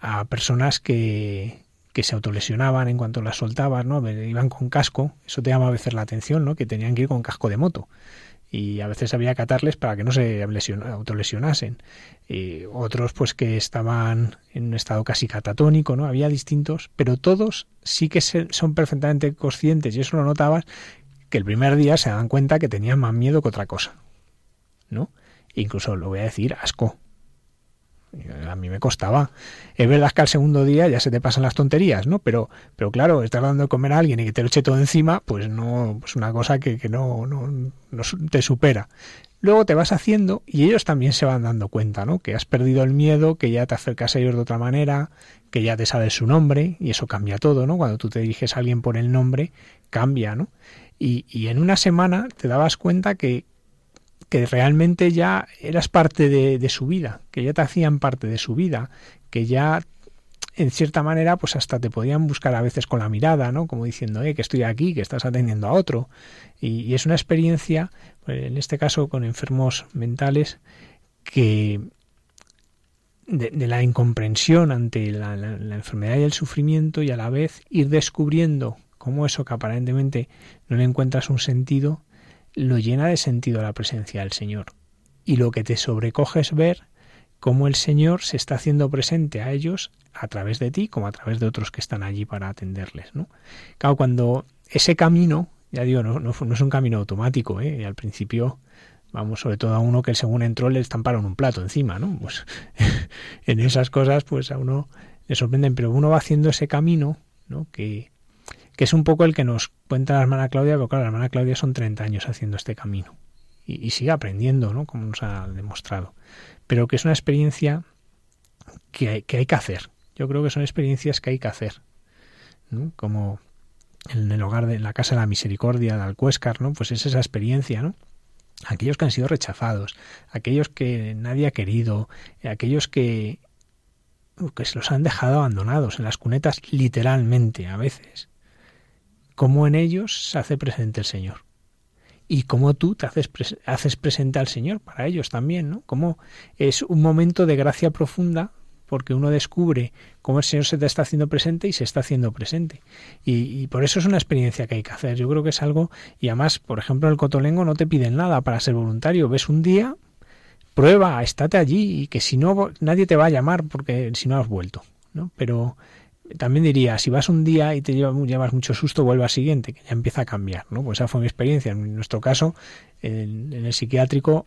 [SPEAKER 2] A personas que, que se autolesionaban en cuanto las soltabas, ¿no? Iban con casco, eso te llama a veces la atención, ¿no? Que tenían que ir con casco de moto. Y a veces había que atarles para que no se autolesionasen. Otros, pues que estaban en un estado casi catatónico, ¿no? Había distintos, pero todos sí que son perfectamente conscientes, y eso lo notabas, que el primer día se dan cuenta que tenían más miedo que otra cosa, ¿no? Incluso lo voy a decir, asco. A mí me costaba. Es verdad que al segundo día ya se te pasan las tonterías, ¿no? Pero, pero claro, estar dando de comer a alguien y que te lo eche todo encima, pues no, es una cosa que, que no, no, no te supera. Luego te vas haciendo y ellos también se van dando cuenta, ¿no? Que has perdido el miedo, que ya te acercas a ellos de otra manera, que ya te sabes su nombre y eso cambia todo, ¿no? Cuando tú te diriges a alguien por el nombre, cambia, ¿no? Y, y en una semana te dabas cuenta que, que realmente ya eras parte de, su vida, que ya te hacían parte de su vida, que ya en cierta manera pues hasta te podían buscar a veces con la mirada, ¿no? Como diciendo, eh, que estoy aquí, que estás atendiendo a otro. Y, es una experiencia, pues, en este caso con enfermos mentales, que de, la incomprensión ante la, la, la enfermedad y el sufrimiento y a la vez ir descubriendo cómo eso que aparentemente no le encuentras un sentido, lo llena de sentido la presencia del Señor. Y lo que te sobrecoge es ver cómo el Señor se está haciendo presente a ellos a través de ti como a través de otros que están allí para atenderles. ¿no? Claro, cuando ese camino, ya digo, no, no, no es un camino automático, ¿eh? al principio, vamos, sobre todo a uno que según entró le estamparon un plato encima, ¿no? Pues en esas cosas, pues a uno le sorprenden, pero uno va haciendo ese camino, ¿no? Que, que es un poco el que nos cuenta la hermana Claudia, pero claro, la hermana Claudia son 30 años haciendo este camino y, sigue aprendiendo, ¿no? Como nos ha demostrado. Pero que es una experiencia que hay, que hay que hacer. Yo creo que son experiencias que hay que hacer. ¿no? Como en el hogar de en la Casa de la Misericordia de Alcuéscar, ¿no? Pues es esa experiencia, ¿no? Aquellos que han sido rechazados, aquellos que nadie ha querido, aquellos que, que se los han dejado abandonados en las cunetas literalmente a veces cómo en ellos se hace presente el Señor. Y cómo tú te haces, haces presente al Señor para ellos también, ¿no? Cómo es un momento de gracia profunda porque uno descubre cómo el Señor se te está haciendo presente y se está haciendo presente. Y, por eso es una experiencia que hay que hacer. Yo creo que es algo, y además, por ejemplo, el Cotolengo no te piden nada para ser voluntario. Ves un día, prueba, estate allí y que si no, nadie te va a llamar porque si no has vuelto, ¿no? Pero también diría, si vas un día y te llevas mucho susto, vuelve al siguiente, que ya empieza a cambiar, ¿no? Pues esa fue mi experiencia. En nuestro caso, en, el psiquiátrico,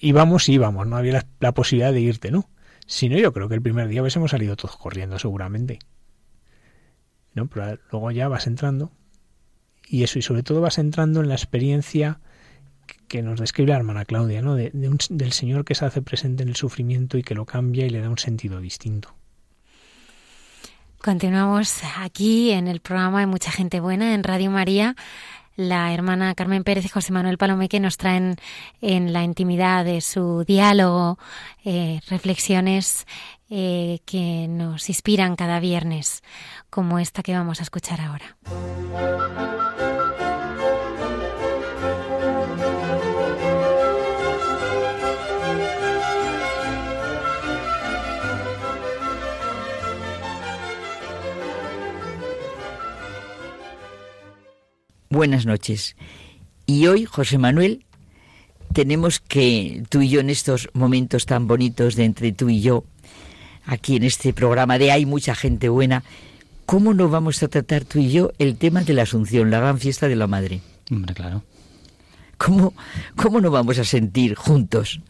[SPEAKER 2] íbamos y íbamos, no había la, la, posibilidad de irte, ¿no? Si no, yo creo que el primer día hubiésemos salido todos corriendo, seguramente. ¿No? Pero luego ya vas entrando, y eso, y sobre todo vas entrando en la experiencia que nos describe la hermana Claudia, ¿no? De, de un, del Señor que se hace presente en el sufrimiento y que lo cambia y le da un sentido distinto.
[SPEAKER 1] Continuamos aquí en el programa de Mucha Gente Buena en Radio María. La hermana Carmen Pérez y José Manuel Palomeque nos traen en la intimidad de su diálogo eh, reflexiones eh, que nos inspiran cada viernes, como esta que vamos a escuchar ahora.
[SPEAKER 7] Buenas noches. Y hoy, José Manuel, tenemos que tú y yo en estos momentos tan bonitos de entre tú y yo, aquí en este programa de Hay mucha gente buena, ¿cómo no vamos a tratar tú y yo el tema de la Asunción, la gran fiesta de la Madre?
[SPEAKER 8] Hombre, claro.
[SPEAKER 7] ¿Cómo, cómo no vamos a sentir juntos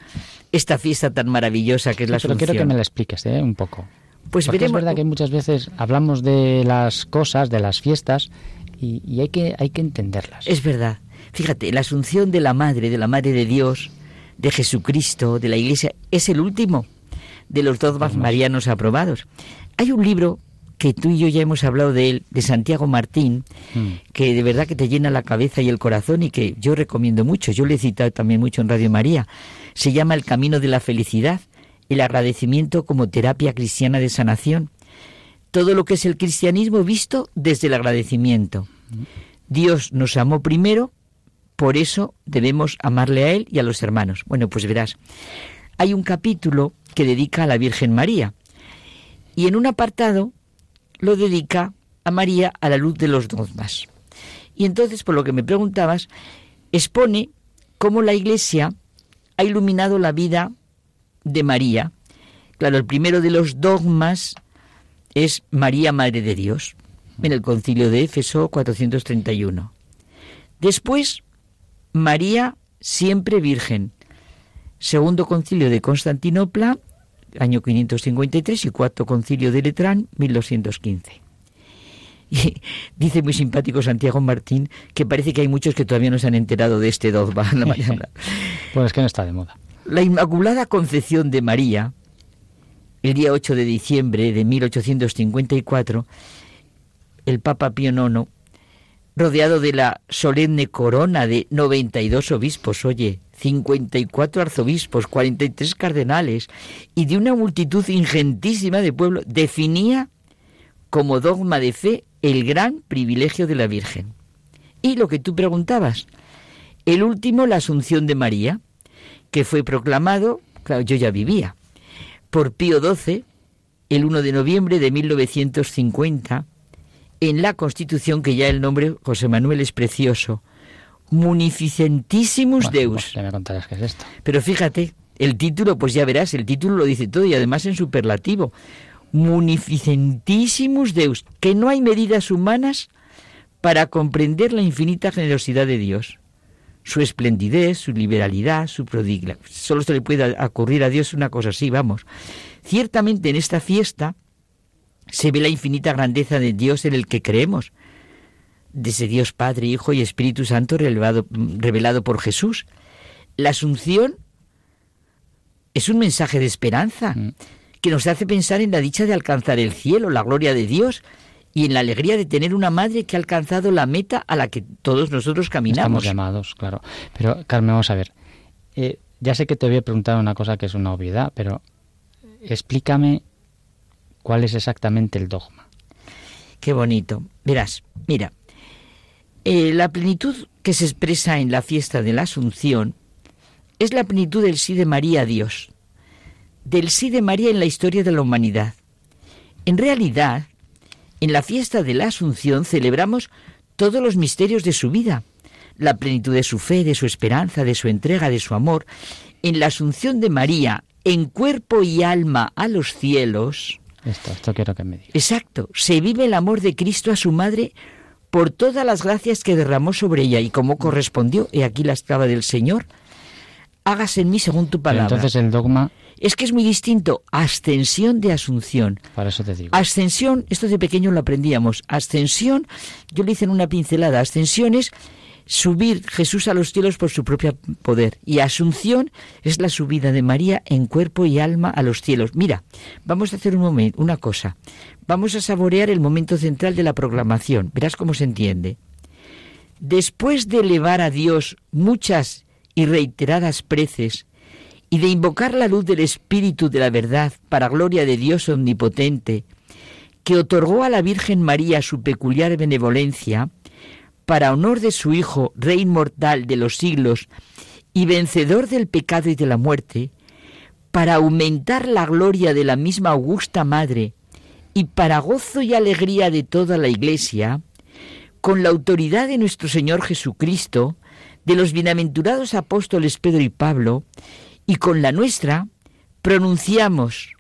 [SPEAKER 7] esta fiesta tan maravillosa que es la Asunción?
[SPEAKER 8] Pero quiero que me la expliques, ¿eh? Un poco.
[SPEAKER 7] Pues
[SPEAKER 8] Porque
[SPEAKER 7] veremos...
[SPEAKER 8] es verdad que muchas veces hablamos de las cosas, de las fiestas, y, y, hay, que, hay que entenderlas.
[SPEAKER 7] Es verdad. Fíjate, la asunción de la Madre, de la Madre de Dios, de Jesucristo, de la Iglesia, es el último de los dogmas marianos aprobados. Hay un libro que tú y yo ya hemos hablado de él, de Santiago Martín, mm. que de verdad que te llena la cabeza y el corazón y que yo recomiendo mucho. Yo le he citado también mucho en Radio María. Se llama El Camino de la Felicidad, el agradecimiento como terapia cristiana de sanación todo lo que es el cristianismo visto desde el agradecimiento. Dios nos amó primero, por eso debemos amarle a Él y a los hermanos. Bueno, pues verás, hay un capítulo que dedica a la Virgen María y en un apartado lo dedica a María a la luz de los dogmas. Y entonces, por lo que me preguntabas, expone cómo la Iglesia ha iluminado la vida de María. Claro, el primero de los dogmas es María Madre de Dios, en el concilio de Éfeso 431. Después, María siempre virgen. Segundo concilio de Constantinopla, año 553, y cuarto concilio de Letrán, 1215. Y dice muy simpático Santiago Martín que parece que hay muchos que todavía no se han enterado de este dogma.
[SPEAKER 8] pues es que no está de moda.
[SPEAKER 7] La Inmaculada Concepción de María, el día 8 de diciembre de 1854, el Papa Pío IX, rodeado de la solemne corona de 92 obispos, oye, 54 arzobispos, 43 cardenales y de una multitud ingentísima de pueblo, definía como dogma de fe el gran privilegio de la Virgen. Y lo que tú preguntabas, el último, la Asunción de María, que fue proclamado, claro, yo ya vivía, por Pío XII, el 1 de noviembre de 1950, en la Constitución, que ya el nombre José Manuel es precioso, Munificentissimus Deus.
[SPEAKER 8] Ya me contarás qué es esto.
[SPEAKER 7] Pero fíjate, el título, pues ya verás, el título lo dice todo y además en superlativo. Munificentissimus Deus, que no hay medidas humanas para comprender la infinita generosidad de Dios, su esplendidez, su liberalidad, su prodigia. Solo se le puede ocurrir a Dios una cosa así, vamos. Ciertamente en esta fiesta se ve la infinita grandeza de Dios en el que creemos, de ese Dios Padre, Hijo y Espíritu Santo revelado, revelado por Jesús. La Asunción es un mensaje de esperanza mm. que nos hace pensar en la dicha de alcanzar el cielo, la gloria de Dios y en la alegría de tener una madre que ha alcanzado la meta a la que todos nosotros caminamos.
[SPEAKER 8] Estamos llamados, claro. Pero Carmen, vamos a ver. Eh, ya sé que te había preguntado una cosa que es una obviedad, pero explícame cuál es exactamente el dogma.
[SPEAKER 7] Qué bonito. Verás, mira, eh, la plenitud que se expresa en la fiesta de la Asunción es la plenitud del sí de María a Dios, del sí de María en la historia de la humanidad. En realidad, en la fiesta de la Asunción celebramos todos los misterios de su vida, la plenitud de su fe, de su esperanza, de su entrega, de su amor. En la Asunción de María, en cuerpo y alma a los cielos.
[SPEAKER 8] Esto, esto quiero que me digas.
[SPEAKER 7] Exacto, se vive el amor de Cristo a su madre por todas las gracias que derramó sobre ella y como correspondió, he aquí la esclava del Señor, hágase en mí según tu palabra.
[SPEAKER 8] entonces el dogma...
[SPEAKER 7] Es que es muy distinto, ascensión de asunción.
[SPEAKER 8] Para eso te digo.
[SPEAKER 7] Ascensión, esto de pequeño lo aprendíamos, ascensión, yo le hice en una pincelada, ascensión es subir Jesús a los cielos por su propio poder. Y asunción es la subida de María en cuerpo y alma a los cielos. Mira, vamos a hacer un momento, una cosa. Vamos a saborear el momento central de la proclamación. Verás cómo se entiende. Después de elevar a Dios muchas y reiteradas preces y de invocar la luz del Espíritu de la verdad para gloria de Dios omnipotente, que otorgó a la Virgen María su peculiar benevolencia, para honor de su Hijo, Rey inmortal de los siglos y vencedor del pecado y de la muerte, para aumentar la gloria de la misma augusta Madre y para gozo y alegría de toda la Iglesia, con la autoridad de nuestro Señor Jesucristo, de los bienaventurados apóstoles Pedro y Pablo, y con la nuestra, pronunciamos,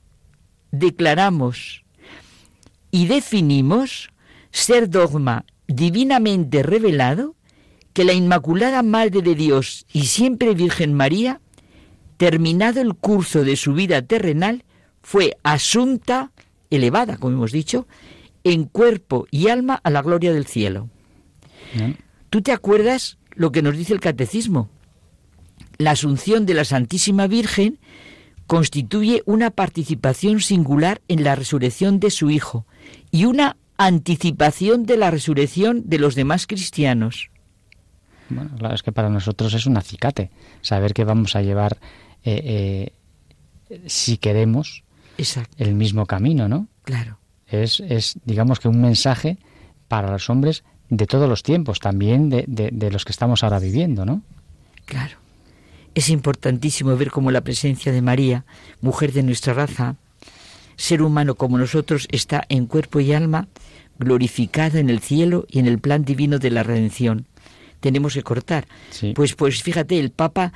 [SPEAKER 7] declaramos y definimos ser dogma divinamente revelado que la Inmaculada Madre de Dios y siempre Virgen María, terminado el curso de su vida terrenal, fue asunta, elevada, como hemos dicho, en cuerpo y alma a la gloria del cielo. ¿Tú te acuerdas lo que nos dice el catecismo? La asunción de la Santísima Virgen constituye una participación singular en la resurrección de su Hijo y una anticipación de la resurrección de los demás cristianos.
[SPEAKER 8] Bueno, claro, es que para nosotros es un acicate saber que vamos a llevar, eh, eh, si queremos, el mismo camino, ¿no?
[SPEAKER 7] Claro.
[SPEAKER 8] Es, es, digamos que un mensaje para los hombres de todos los tiempos, también de, de los que estamos ahora viviendo, ¿no?
[SPEAKER 7] Claro. Es importantísimo ver cómo la presencia de María, mujer de nuestra raza, ser humano como nosotros está en cuerpo y alma glorificada en el cielo y en el plan divino de la redención. Tenemos que cortar. Pues, pues fíjate, el Papa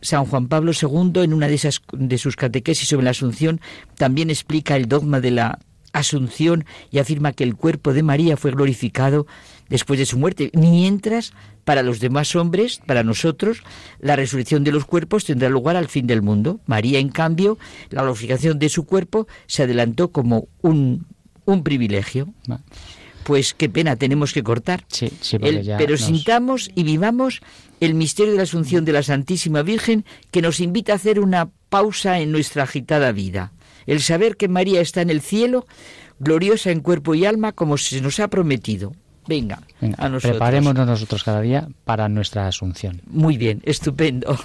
[SPEAKER 7] San Juan Pablo II, en una de, esas, de sus catequesis sobre la Asunción, también explica el dogma de la asunción y afirma que el cuerpo de María fue glorificado después de su muerte, mientras para los demás hombres, para nosotros, la resurrección de los cuerpos tendrá lugar al fin del mundo. María, en cambio, la glorificación de su cuerpo se adelantó como un, un privilegio. Pues qué pena, tenemos que cortar.
[SPEAKER 8] Sí, sí,
[SPEAKER 7] pero sintamos y vivamos el misterio de la Asunción de la Santísima Virgen que nos invita a hacer una pausa en nuestra agitada vida. El saber que María está en el cielo, gloriosa en cuerpo y alma, como se nos ha prometido. Venga, a nosotros.
[SPEAKER 8] Preparémonos nosotros cada día para nuestra Asunción.
[SPEAKER 7] Muy bien, estupendo.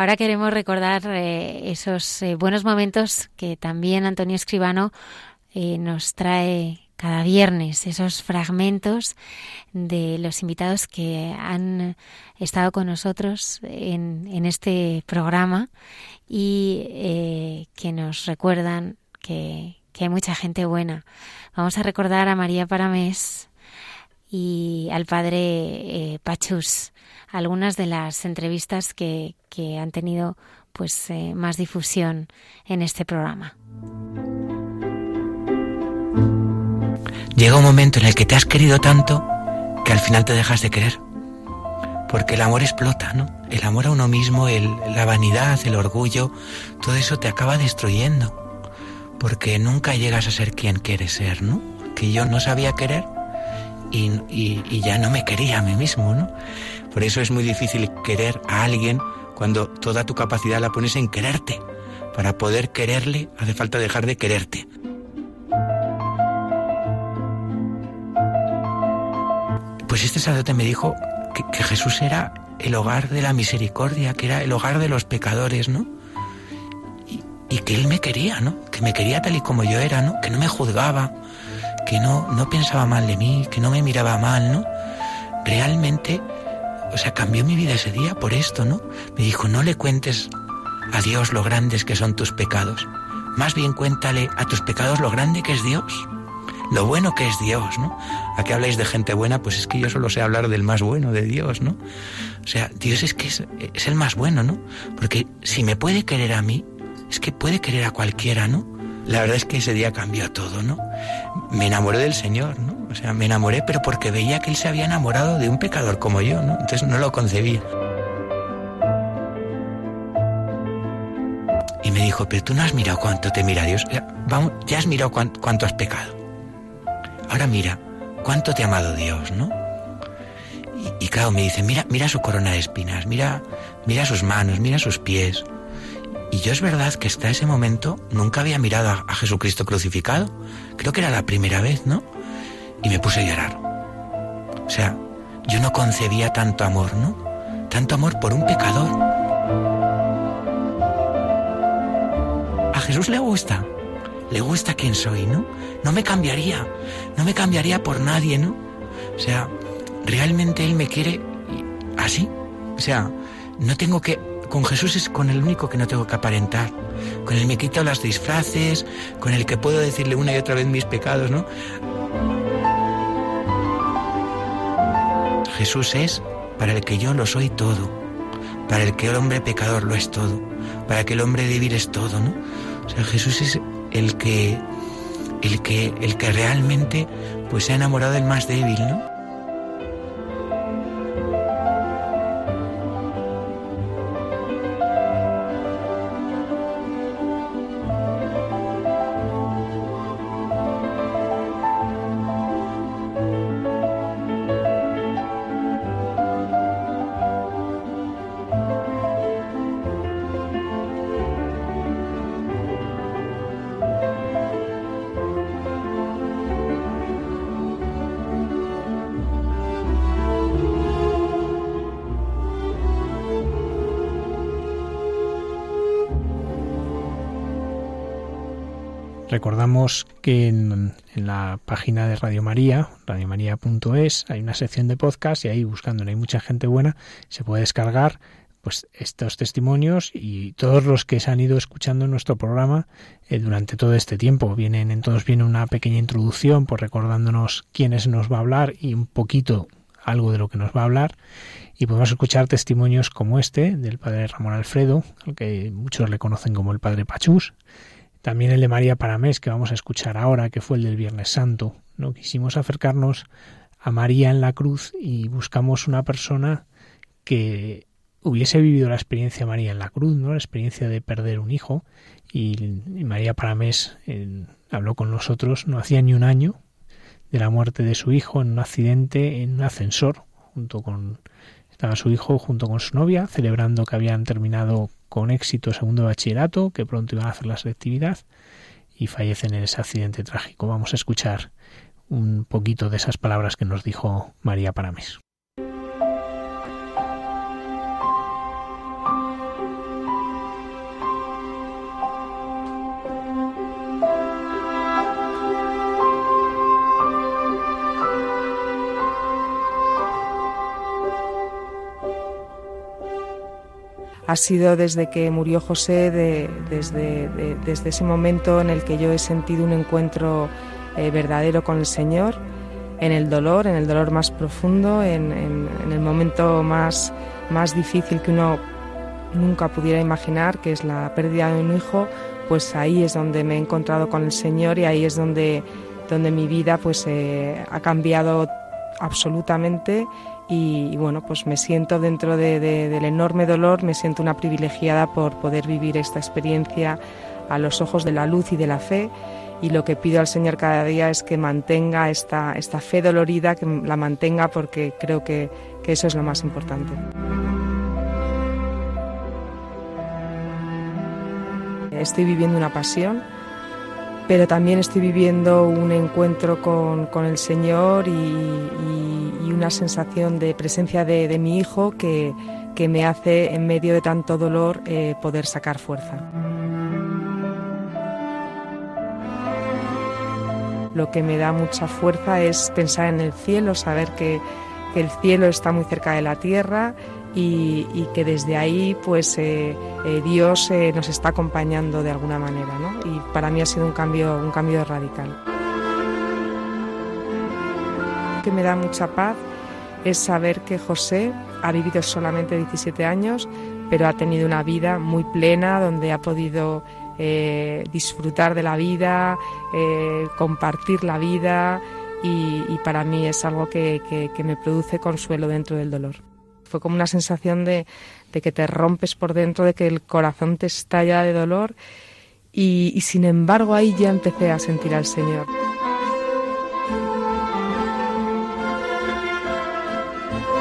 [SPEAKER 1] Ahora queremos recordar eh, esos eh, buenos momentos que también Antonio Escribano eh, nos trae cada viernes, esos fragmentos de los invitados que han estado con nosotros en, este programa y que nos recuerdan que, hay mucha gente buena. Vamos a recordar a María Paramés y al padre Pachus algunas de las entrevistas que, que han tenido pues eh, más difusión en este programa.
[SPEAKER 9] Llega un momento en el que te has querido tanto que al final te dejas de querer. Porque el amor explota, ¿no? El amor a uno mismo, el, la vanidad, el orgullo, todo eso te acaba destruyendo. Porque nunca llegas a ser quien quieres ser, ¿no? Que yo no sabía querer y, y ya no me quería a mí mismo, ¿no? Por eso es muy difícil querer a alguien cuando toda tu capacidad la pones en quererte. Para poder quererle hace falta dejar de quererte. Pues este sacerdote me dijo que, Jesús era el hogar de la misericordia, que era el hogar de los pecadores, ¿no? Y, y, que Él me quería, ¿no? Que me quería tal y como yo era, ¿no? Que no me juzgaba, que no, no pensaba mal de mí, que no me miraba mal, ¿no? Realmente o sea, cambió mi vida ese día por esto, ¿no? Me dijo, no le cuentes a Dios lo grandes que son tus pecados. Más bien cuéntale a tus pecados lo grande que es Dios. Lo bueno que es Dios, ¿no? ¿A qué habláis de gente buena? Pues es que yo solo sé hablar del más bueno, de Dios, ¿no? O sea, Dios es que es, es el más bueno, ¿no? Porque si me puede querer a mí, es que puede querer a cualquiera, ¿no? la verdad es que ese día cambió todo, ¿no? Me enamoré del Señor, ¿no? O sea, me enamoré, pero porque veía que Él se había enamorado de un pecador como yo, ¿no? Entonces no lo concebía. Y me dijo, pero tú no has mirado cuánto te mira Dios. Ya, vamos, ya has mirado cuánto, cuánto has pecado. Ahora mira, cuánto te ha amado Dios, ¿no? Y, claro, me dice, mira, mira su corona de espinas, mira, mira sus manos, mira sus pies. Y yo es verdad que hasta ese momento nunca había mirado a, a Jesucristo crucificado. Creo que era la primera vez, ¿no? Y me puse a llorar. O sea, yo no concebía tanto amor, ¿no? Tanto amor por un pecador. A Jesús le gusta. Le gusta quién soy, ¿no? No me cambiaría. No me cambiaría por nadie, ¿no? O sea, realmente Él me quiere así. O sea, no tengo que... Con Jesús es con el único que no tengo que aparentar. Con el me quito las disfraces, con el que puedo decirle una y otra vez mis pecados, ¿no? Jesús es para el que yo lo soy todo, para el que el hombre pecador lo es todo, para que el hombre débil es todo, ¿no? O sea, Jesús es el que el que el que realmente pues se ha enamorado del más débil, ¿no?
[SPEAKER 2] Recordamos que en, la página de Radio María, radiomaria.es, hay una sección de podcast y ahí buscando, hay mucha gente buena, se puede descargar pues estos testimonios y todos los que se han ido escuchando nuestro programa eh, durante todo este tiempo. Vienen, en todos viene una pequeña introducción, pues recordándonos quiénes nos va a hablar y un poquito algo de lo que nos va a hablar. Y podemos escuchar testimonios como este del padre Ramón Alfredo, al que muchos le conocen como el padre Pachús, también el de María Paramés, que vamos a escuchar ahora, que fue el del Viernes Santo. ¿no? Quisimos acercarnos a María en la cruz y buscamos una persona que hubiese vivido la experiencia de María en la cruz, ¿no? la experiencia de perder un hijo. Y, María Paramés habló con nosotros no hacía ni un año de la muerte de su hijo en un accidente en un ascensor, junto con estaba su hijo junto con su novia, celebrando que habían terminado con éxito segundo bachillerato, que pronto iban a hacer la selectividad y fallecen en ese accidente trágico. Vamos a escuchar un poquito de esas palabras que nos dijo María Parames.
[SPEAKER 10] Ha sido desde que murió José, de, desde, de, desde, ese momento en el que yo he sentido un encuentro eh, verdadero con el Señor, en el dolor, en el dolor más profundo, en, en, en, el momento más, más difícil que uno nunca pudiera imaginar, que es la pérdida de un hijo, pues ahí es donde me he encontrado con el Señor y ahí es donde, donde mi vida pues, eh, ha cambiado absolutamente y, bueno, pues me siento dentro de, de, del enorme dolor, me siento una privilegiada por poder vivir esta experiencia a los ojos de la luz y de la fe y lo que pido al Señor cada día es que mantenga esta, esta fe dolorida, que la mantenga porque creo que, que eso es lo más importante. Estoy viviendo una pasión, pero también estoy viviendo un encuentro con, con el Señor y, una sensación de presencia de, de mi hijo que, que, me hace en medio de tanto dolor eh, poder sacar fuerza. Lo que me da mucha fuerza es pensar en el cielo, saber que el cielo está muy cerca de la tierra y, que desde ahí pues eh, eh, Dios eh, nos está acompañando de alguna manera y para mí ha sido un cambio, un cambio radical. Lo que me da mucha paz es saber que José ha vivido solamente 17 años pero ha tenido una vida muy plena donde ha podido disfrutar de la vida, compartir la vida y, para mí es algo que, me produce consuelo dentro del dolor. Fue como una sensación de, que te rompes por dentro, de que el corazón te estalla de dolor y, y sin embargo ahí ya empecé a sentir al Señor.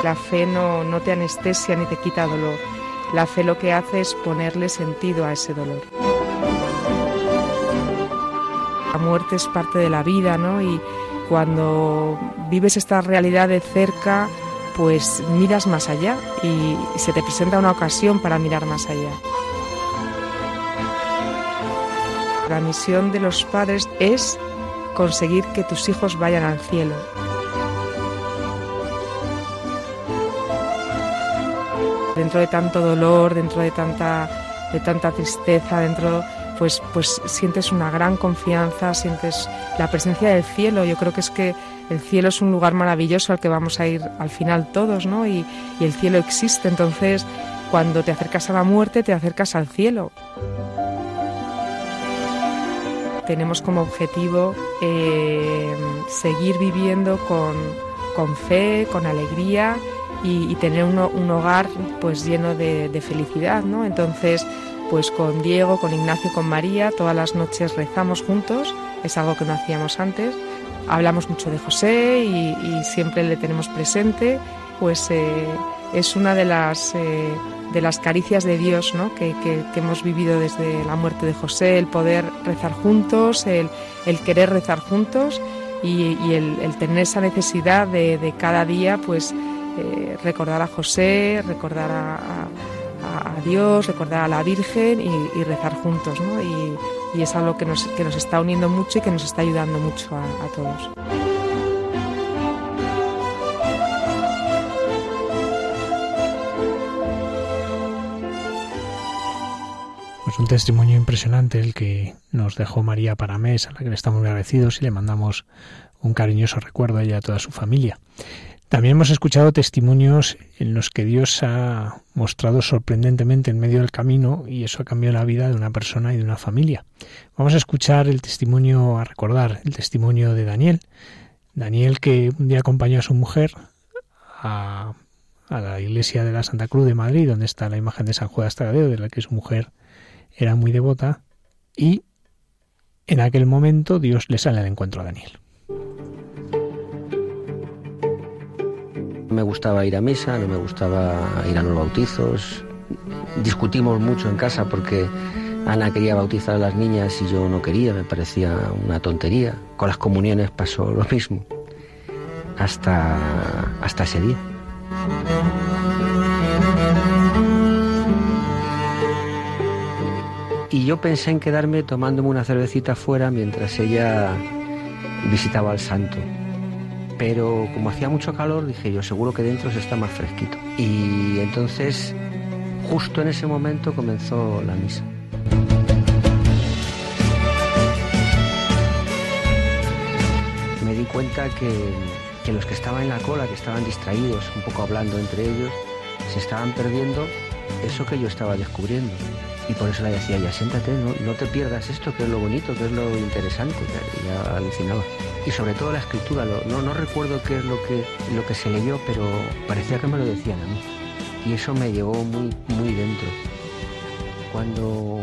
[SPEAKER 10] La fe no, no te anestesia ni te quita dolor. La fe lo que hace es ponerle sentido a ese dolor. La muerte es parte de la vida, ¿no? Y cuando vives esta realidad de cerca, pues miras más allá y se te presenta una ocasión para mirar más allá. La misión de los padres es conseguir que tus hijos vayan al cielo. dentro de tanto dolor, dentro de tanta, de tanta tristeza, dentro pues, pues sientes una gran confianza, sientes la presencia del cielo. Yo creo que es que el cielo es un lugar maravilloso al que vamos a ir al final todos, ¿no? Y, el cielo existe, entonces cuando te acercas a la muerte te acercas al cielo. Tenemos como objetivo eh, seguir viviendo con, con fe, con alegría y, tener un, hogar pues lleno de, felicidad, ¿no? Entonces, pues con Diego, con Ignacio, con María, todas las noches rezamos juntos, es algo que no hacíamos antes. Hablamos mucho de José y, siempre le tenemos presente, pues eh, es una de las, eh, de las caricias de Dios ¿no? que, hemos vivido desde la muerte de José, el poder rezar juntos, el, querer rezar juntos y, el, tener esa necesidad de, de cada día pues eh, recordar a José, recordar a, Dios, recordar a la Virgen y, rezar juntos, ¿no? Y, es algo que nos, que nos está uniendo mucho y que nos está ayudando mucho a, a todos.
[SPEAKER 2] Pues un testimonio impresionante el que nos dejó María Paramés, a la que le estamos agradecidos y le mandamos un cariñoso recuerdo a ella y a toda su familia. También hemos escuchado testimonios en los que Dios ha mostrado sorprendentemente en medio del camino y eso ha cambiado la vida de una persona y de una familia. Vamos a escuchar el testimonio, a recordar el testimonio de Daniel. Daniel que un día acompañó a su mujer a, la iglesia de la Santa Cruz de Madrid, donde está la imagen de San Juan Tadeo, de la que su mujer era muy devota, y en aquel momento Dios le sale al encuentro a Daniel.
[SPEAKER 11] Me gustaba ir a misa, no me gustaba ir a los bautizos. Discutimos mucho en casa porque Ana quería bautizar a las niñas y yo no quería, me parecía una tontería. Con las comuniones pasó lo mismo, hasta, hasta ese día. Y yo pensé en quedarme tomándome una cervecita fuera mientras ella visitaba al santo pero como hacía mucho calor dije yo seguro que dentro se está más fresquito. Y entonces justo en ese momento comenzó la misa. Me di cuenta que, que los que estaban en la cola, que estaban distraídos, un poco hablando entre ellos, se estaban perdiendo eso que yo estaba descubriendo. Y por eso le decía, ya siéntate, no, te pierdas esto, que es lo bonito, que es lo interesante. Ya alucinaba. Y sobre todo la escritura, no, no recuerdo qué es lo que, lo que se leyó, pero parecía que me lo decían a mí. Y eso me llevó muy, muy dentro. Cuando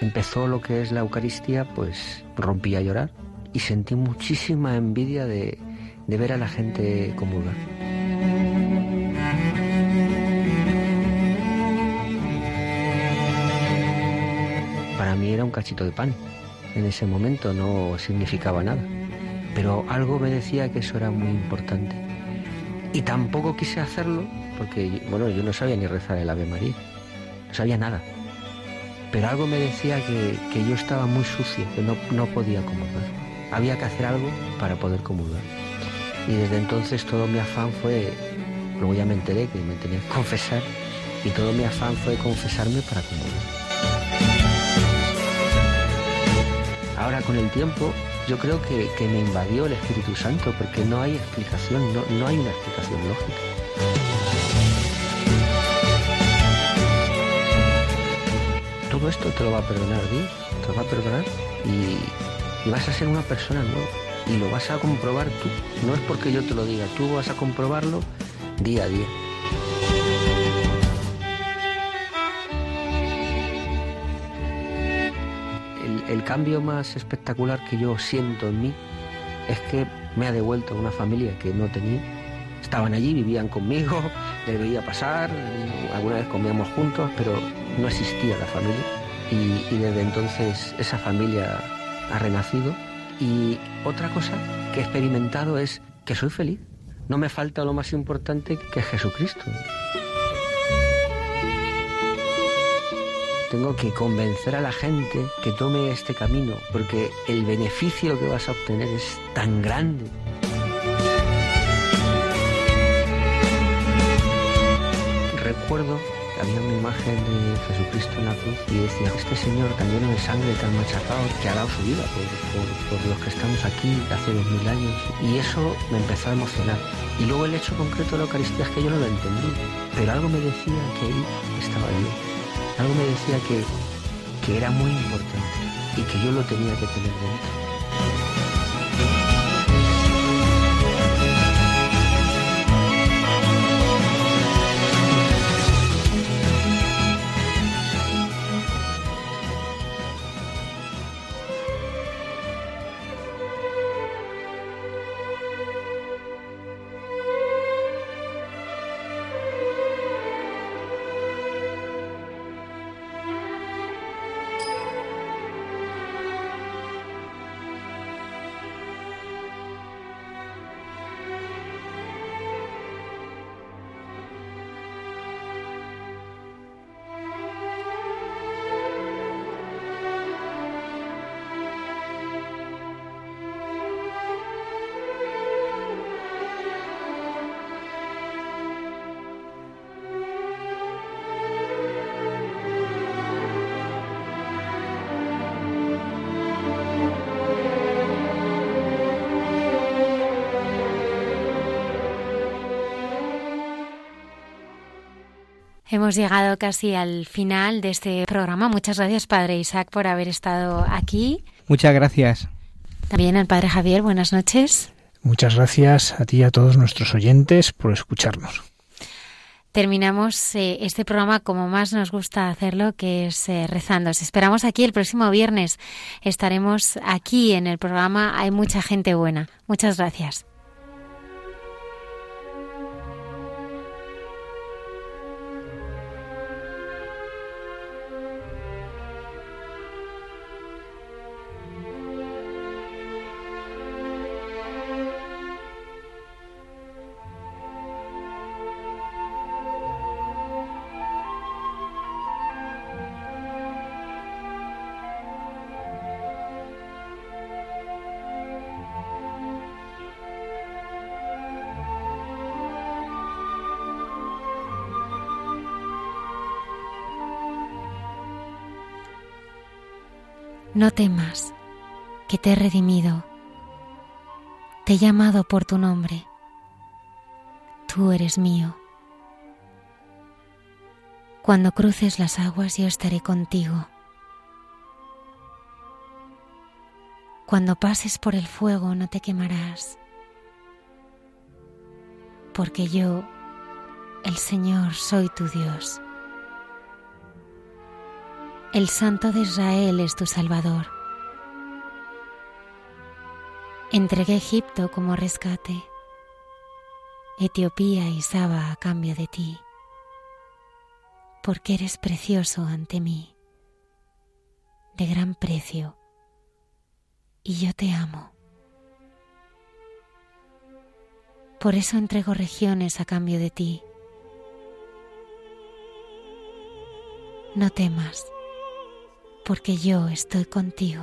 [SPEAKER 11] empezó lo que es la Eucaristía, pues rompí a llorar y sentí muchísima envidia de, de ver a la gente comulgar. Mí era un cachito de pan. En ese momento no significaba nada. Pero algo me decía que eso era muy importante. Y tampoco quise hacerlo porque, bueno, yo no sabía ni rezar el Ave María. No sabía nada. Pero algo me decía que, yo estaba muy sucio, que no, no podía comulgar. Había que hacer algo para poder comulgar. Y desde entonces todo mi afán fue, luego ya me enteré que me tenía que confesar, y todo mi afán fue confesarme para comulgar. Ahora con el tiempo yo creo que, me invadió el Espíritu Santo porque no hay explicación, no, hay una explicación lógica. Todo esto te lo va a perdonar Dios, te va a perdonar y, y vas a ser una persona nueva. Y lo vas a comprobar tú. No es porque yo te lo diga, tú vas a comprobarlo día a día. El cambio más espectacular que yo siento en mí es que me ha devuelto una familia que no tenía. Estaban allí, vivían conmigo, les veía pasar, alguna vez comíamos juntos, pero no existía la familia. Y, y desde entonces esa familia ha renacido. Y otra cosa que he experimentado es que soy feliz. No me falta lo más importante que es Jesucristo. Tengo que convencer a la gente que tome este camino, porque el beneficio que vas a obtener es tan grande. Recuerdo que había una imagen de Jesucristo en la cruz y decía, este Señor tan lleno de sangre, tan machacado, que ha dado su vida por, por- los que estamos aquí hace dos mil años. Y eso me empezó a emocionar. Y luego el hecho concreto de la Eucaristía es que yo no lo entendí, pero algo me decía que ahí estaba Dios. Algo me decía que, que era muy importante y que yo lo tenía que tener dentro.
[SPEAKER 1] Hemos llegado casi al final de este programa. Muchas gracias, Padre Isaac, por haber estado aquí.
[SPEAKER 3] Muchas gracias.
[SPEAKER 1] También al Padre Javier, buenas noches.
[SPEAKER 2] Muchas gracias a ti y a todos nuestros oyentes por escucharnos.
[SPEAKER 1] Terminamos eh, este programa como más nos gusta hacerlo, que es eh, rezando. Os esperamos aquí el próximo viernes. Estaremos aquí en el programa Hay mucha gente buena. Muchas gracias. No temas, que te he redimido. Te he llamado por tu nombre. Tú eres mío. Cuando cruces las aguas yo estaré contigo. Cuando pases por el fuego no te quemarás, porque yo, el Señor, soy tu Dios. El Santo de Israel es tu Salvador. Entregué Egipto como rescate, Etiopía y Saba a cambio de ti, porque eres precioso ante mí, de gran precio, y yo te amo. Por eso entrego regiones a cambio de ti. No temas porque yo estoy contigo.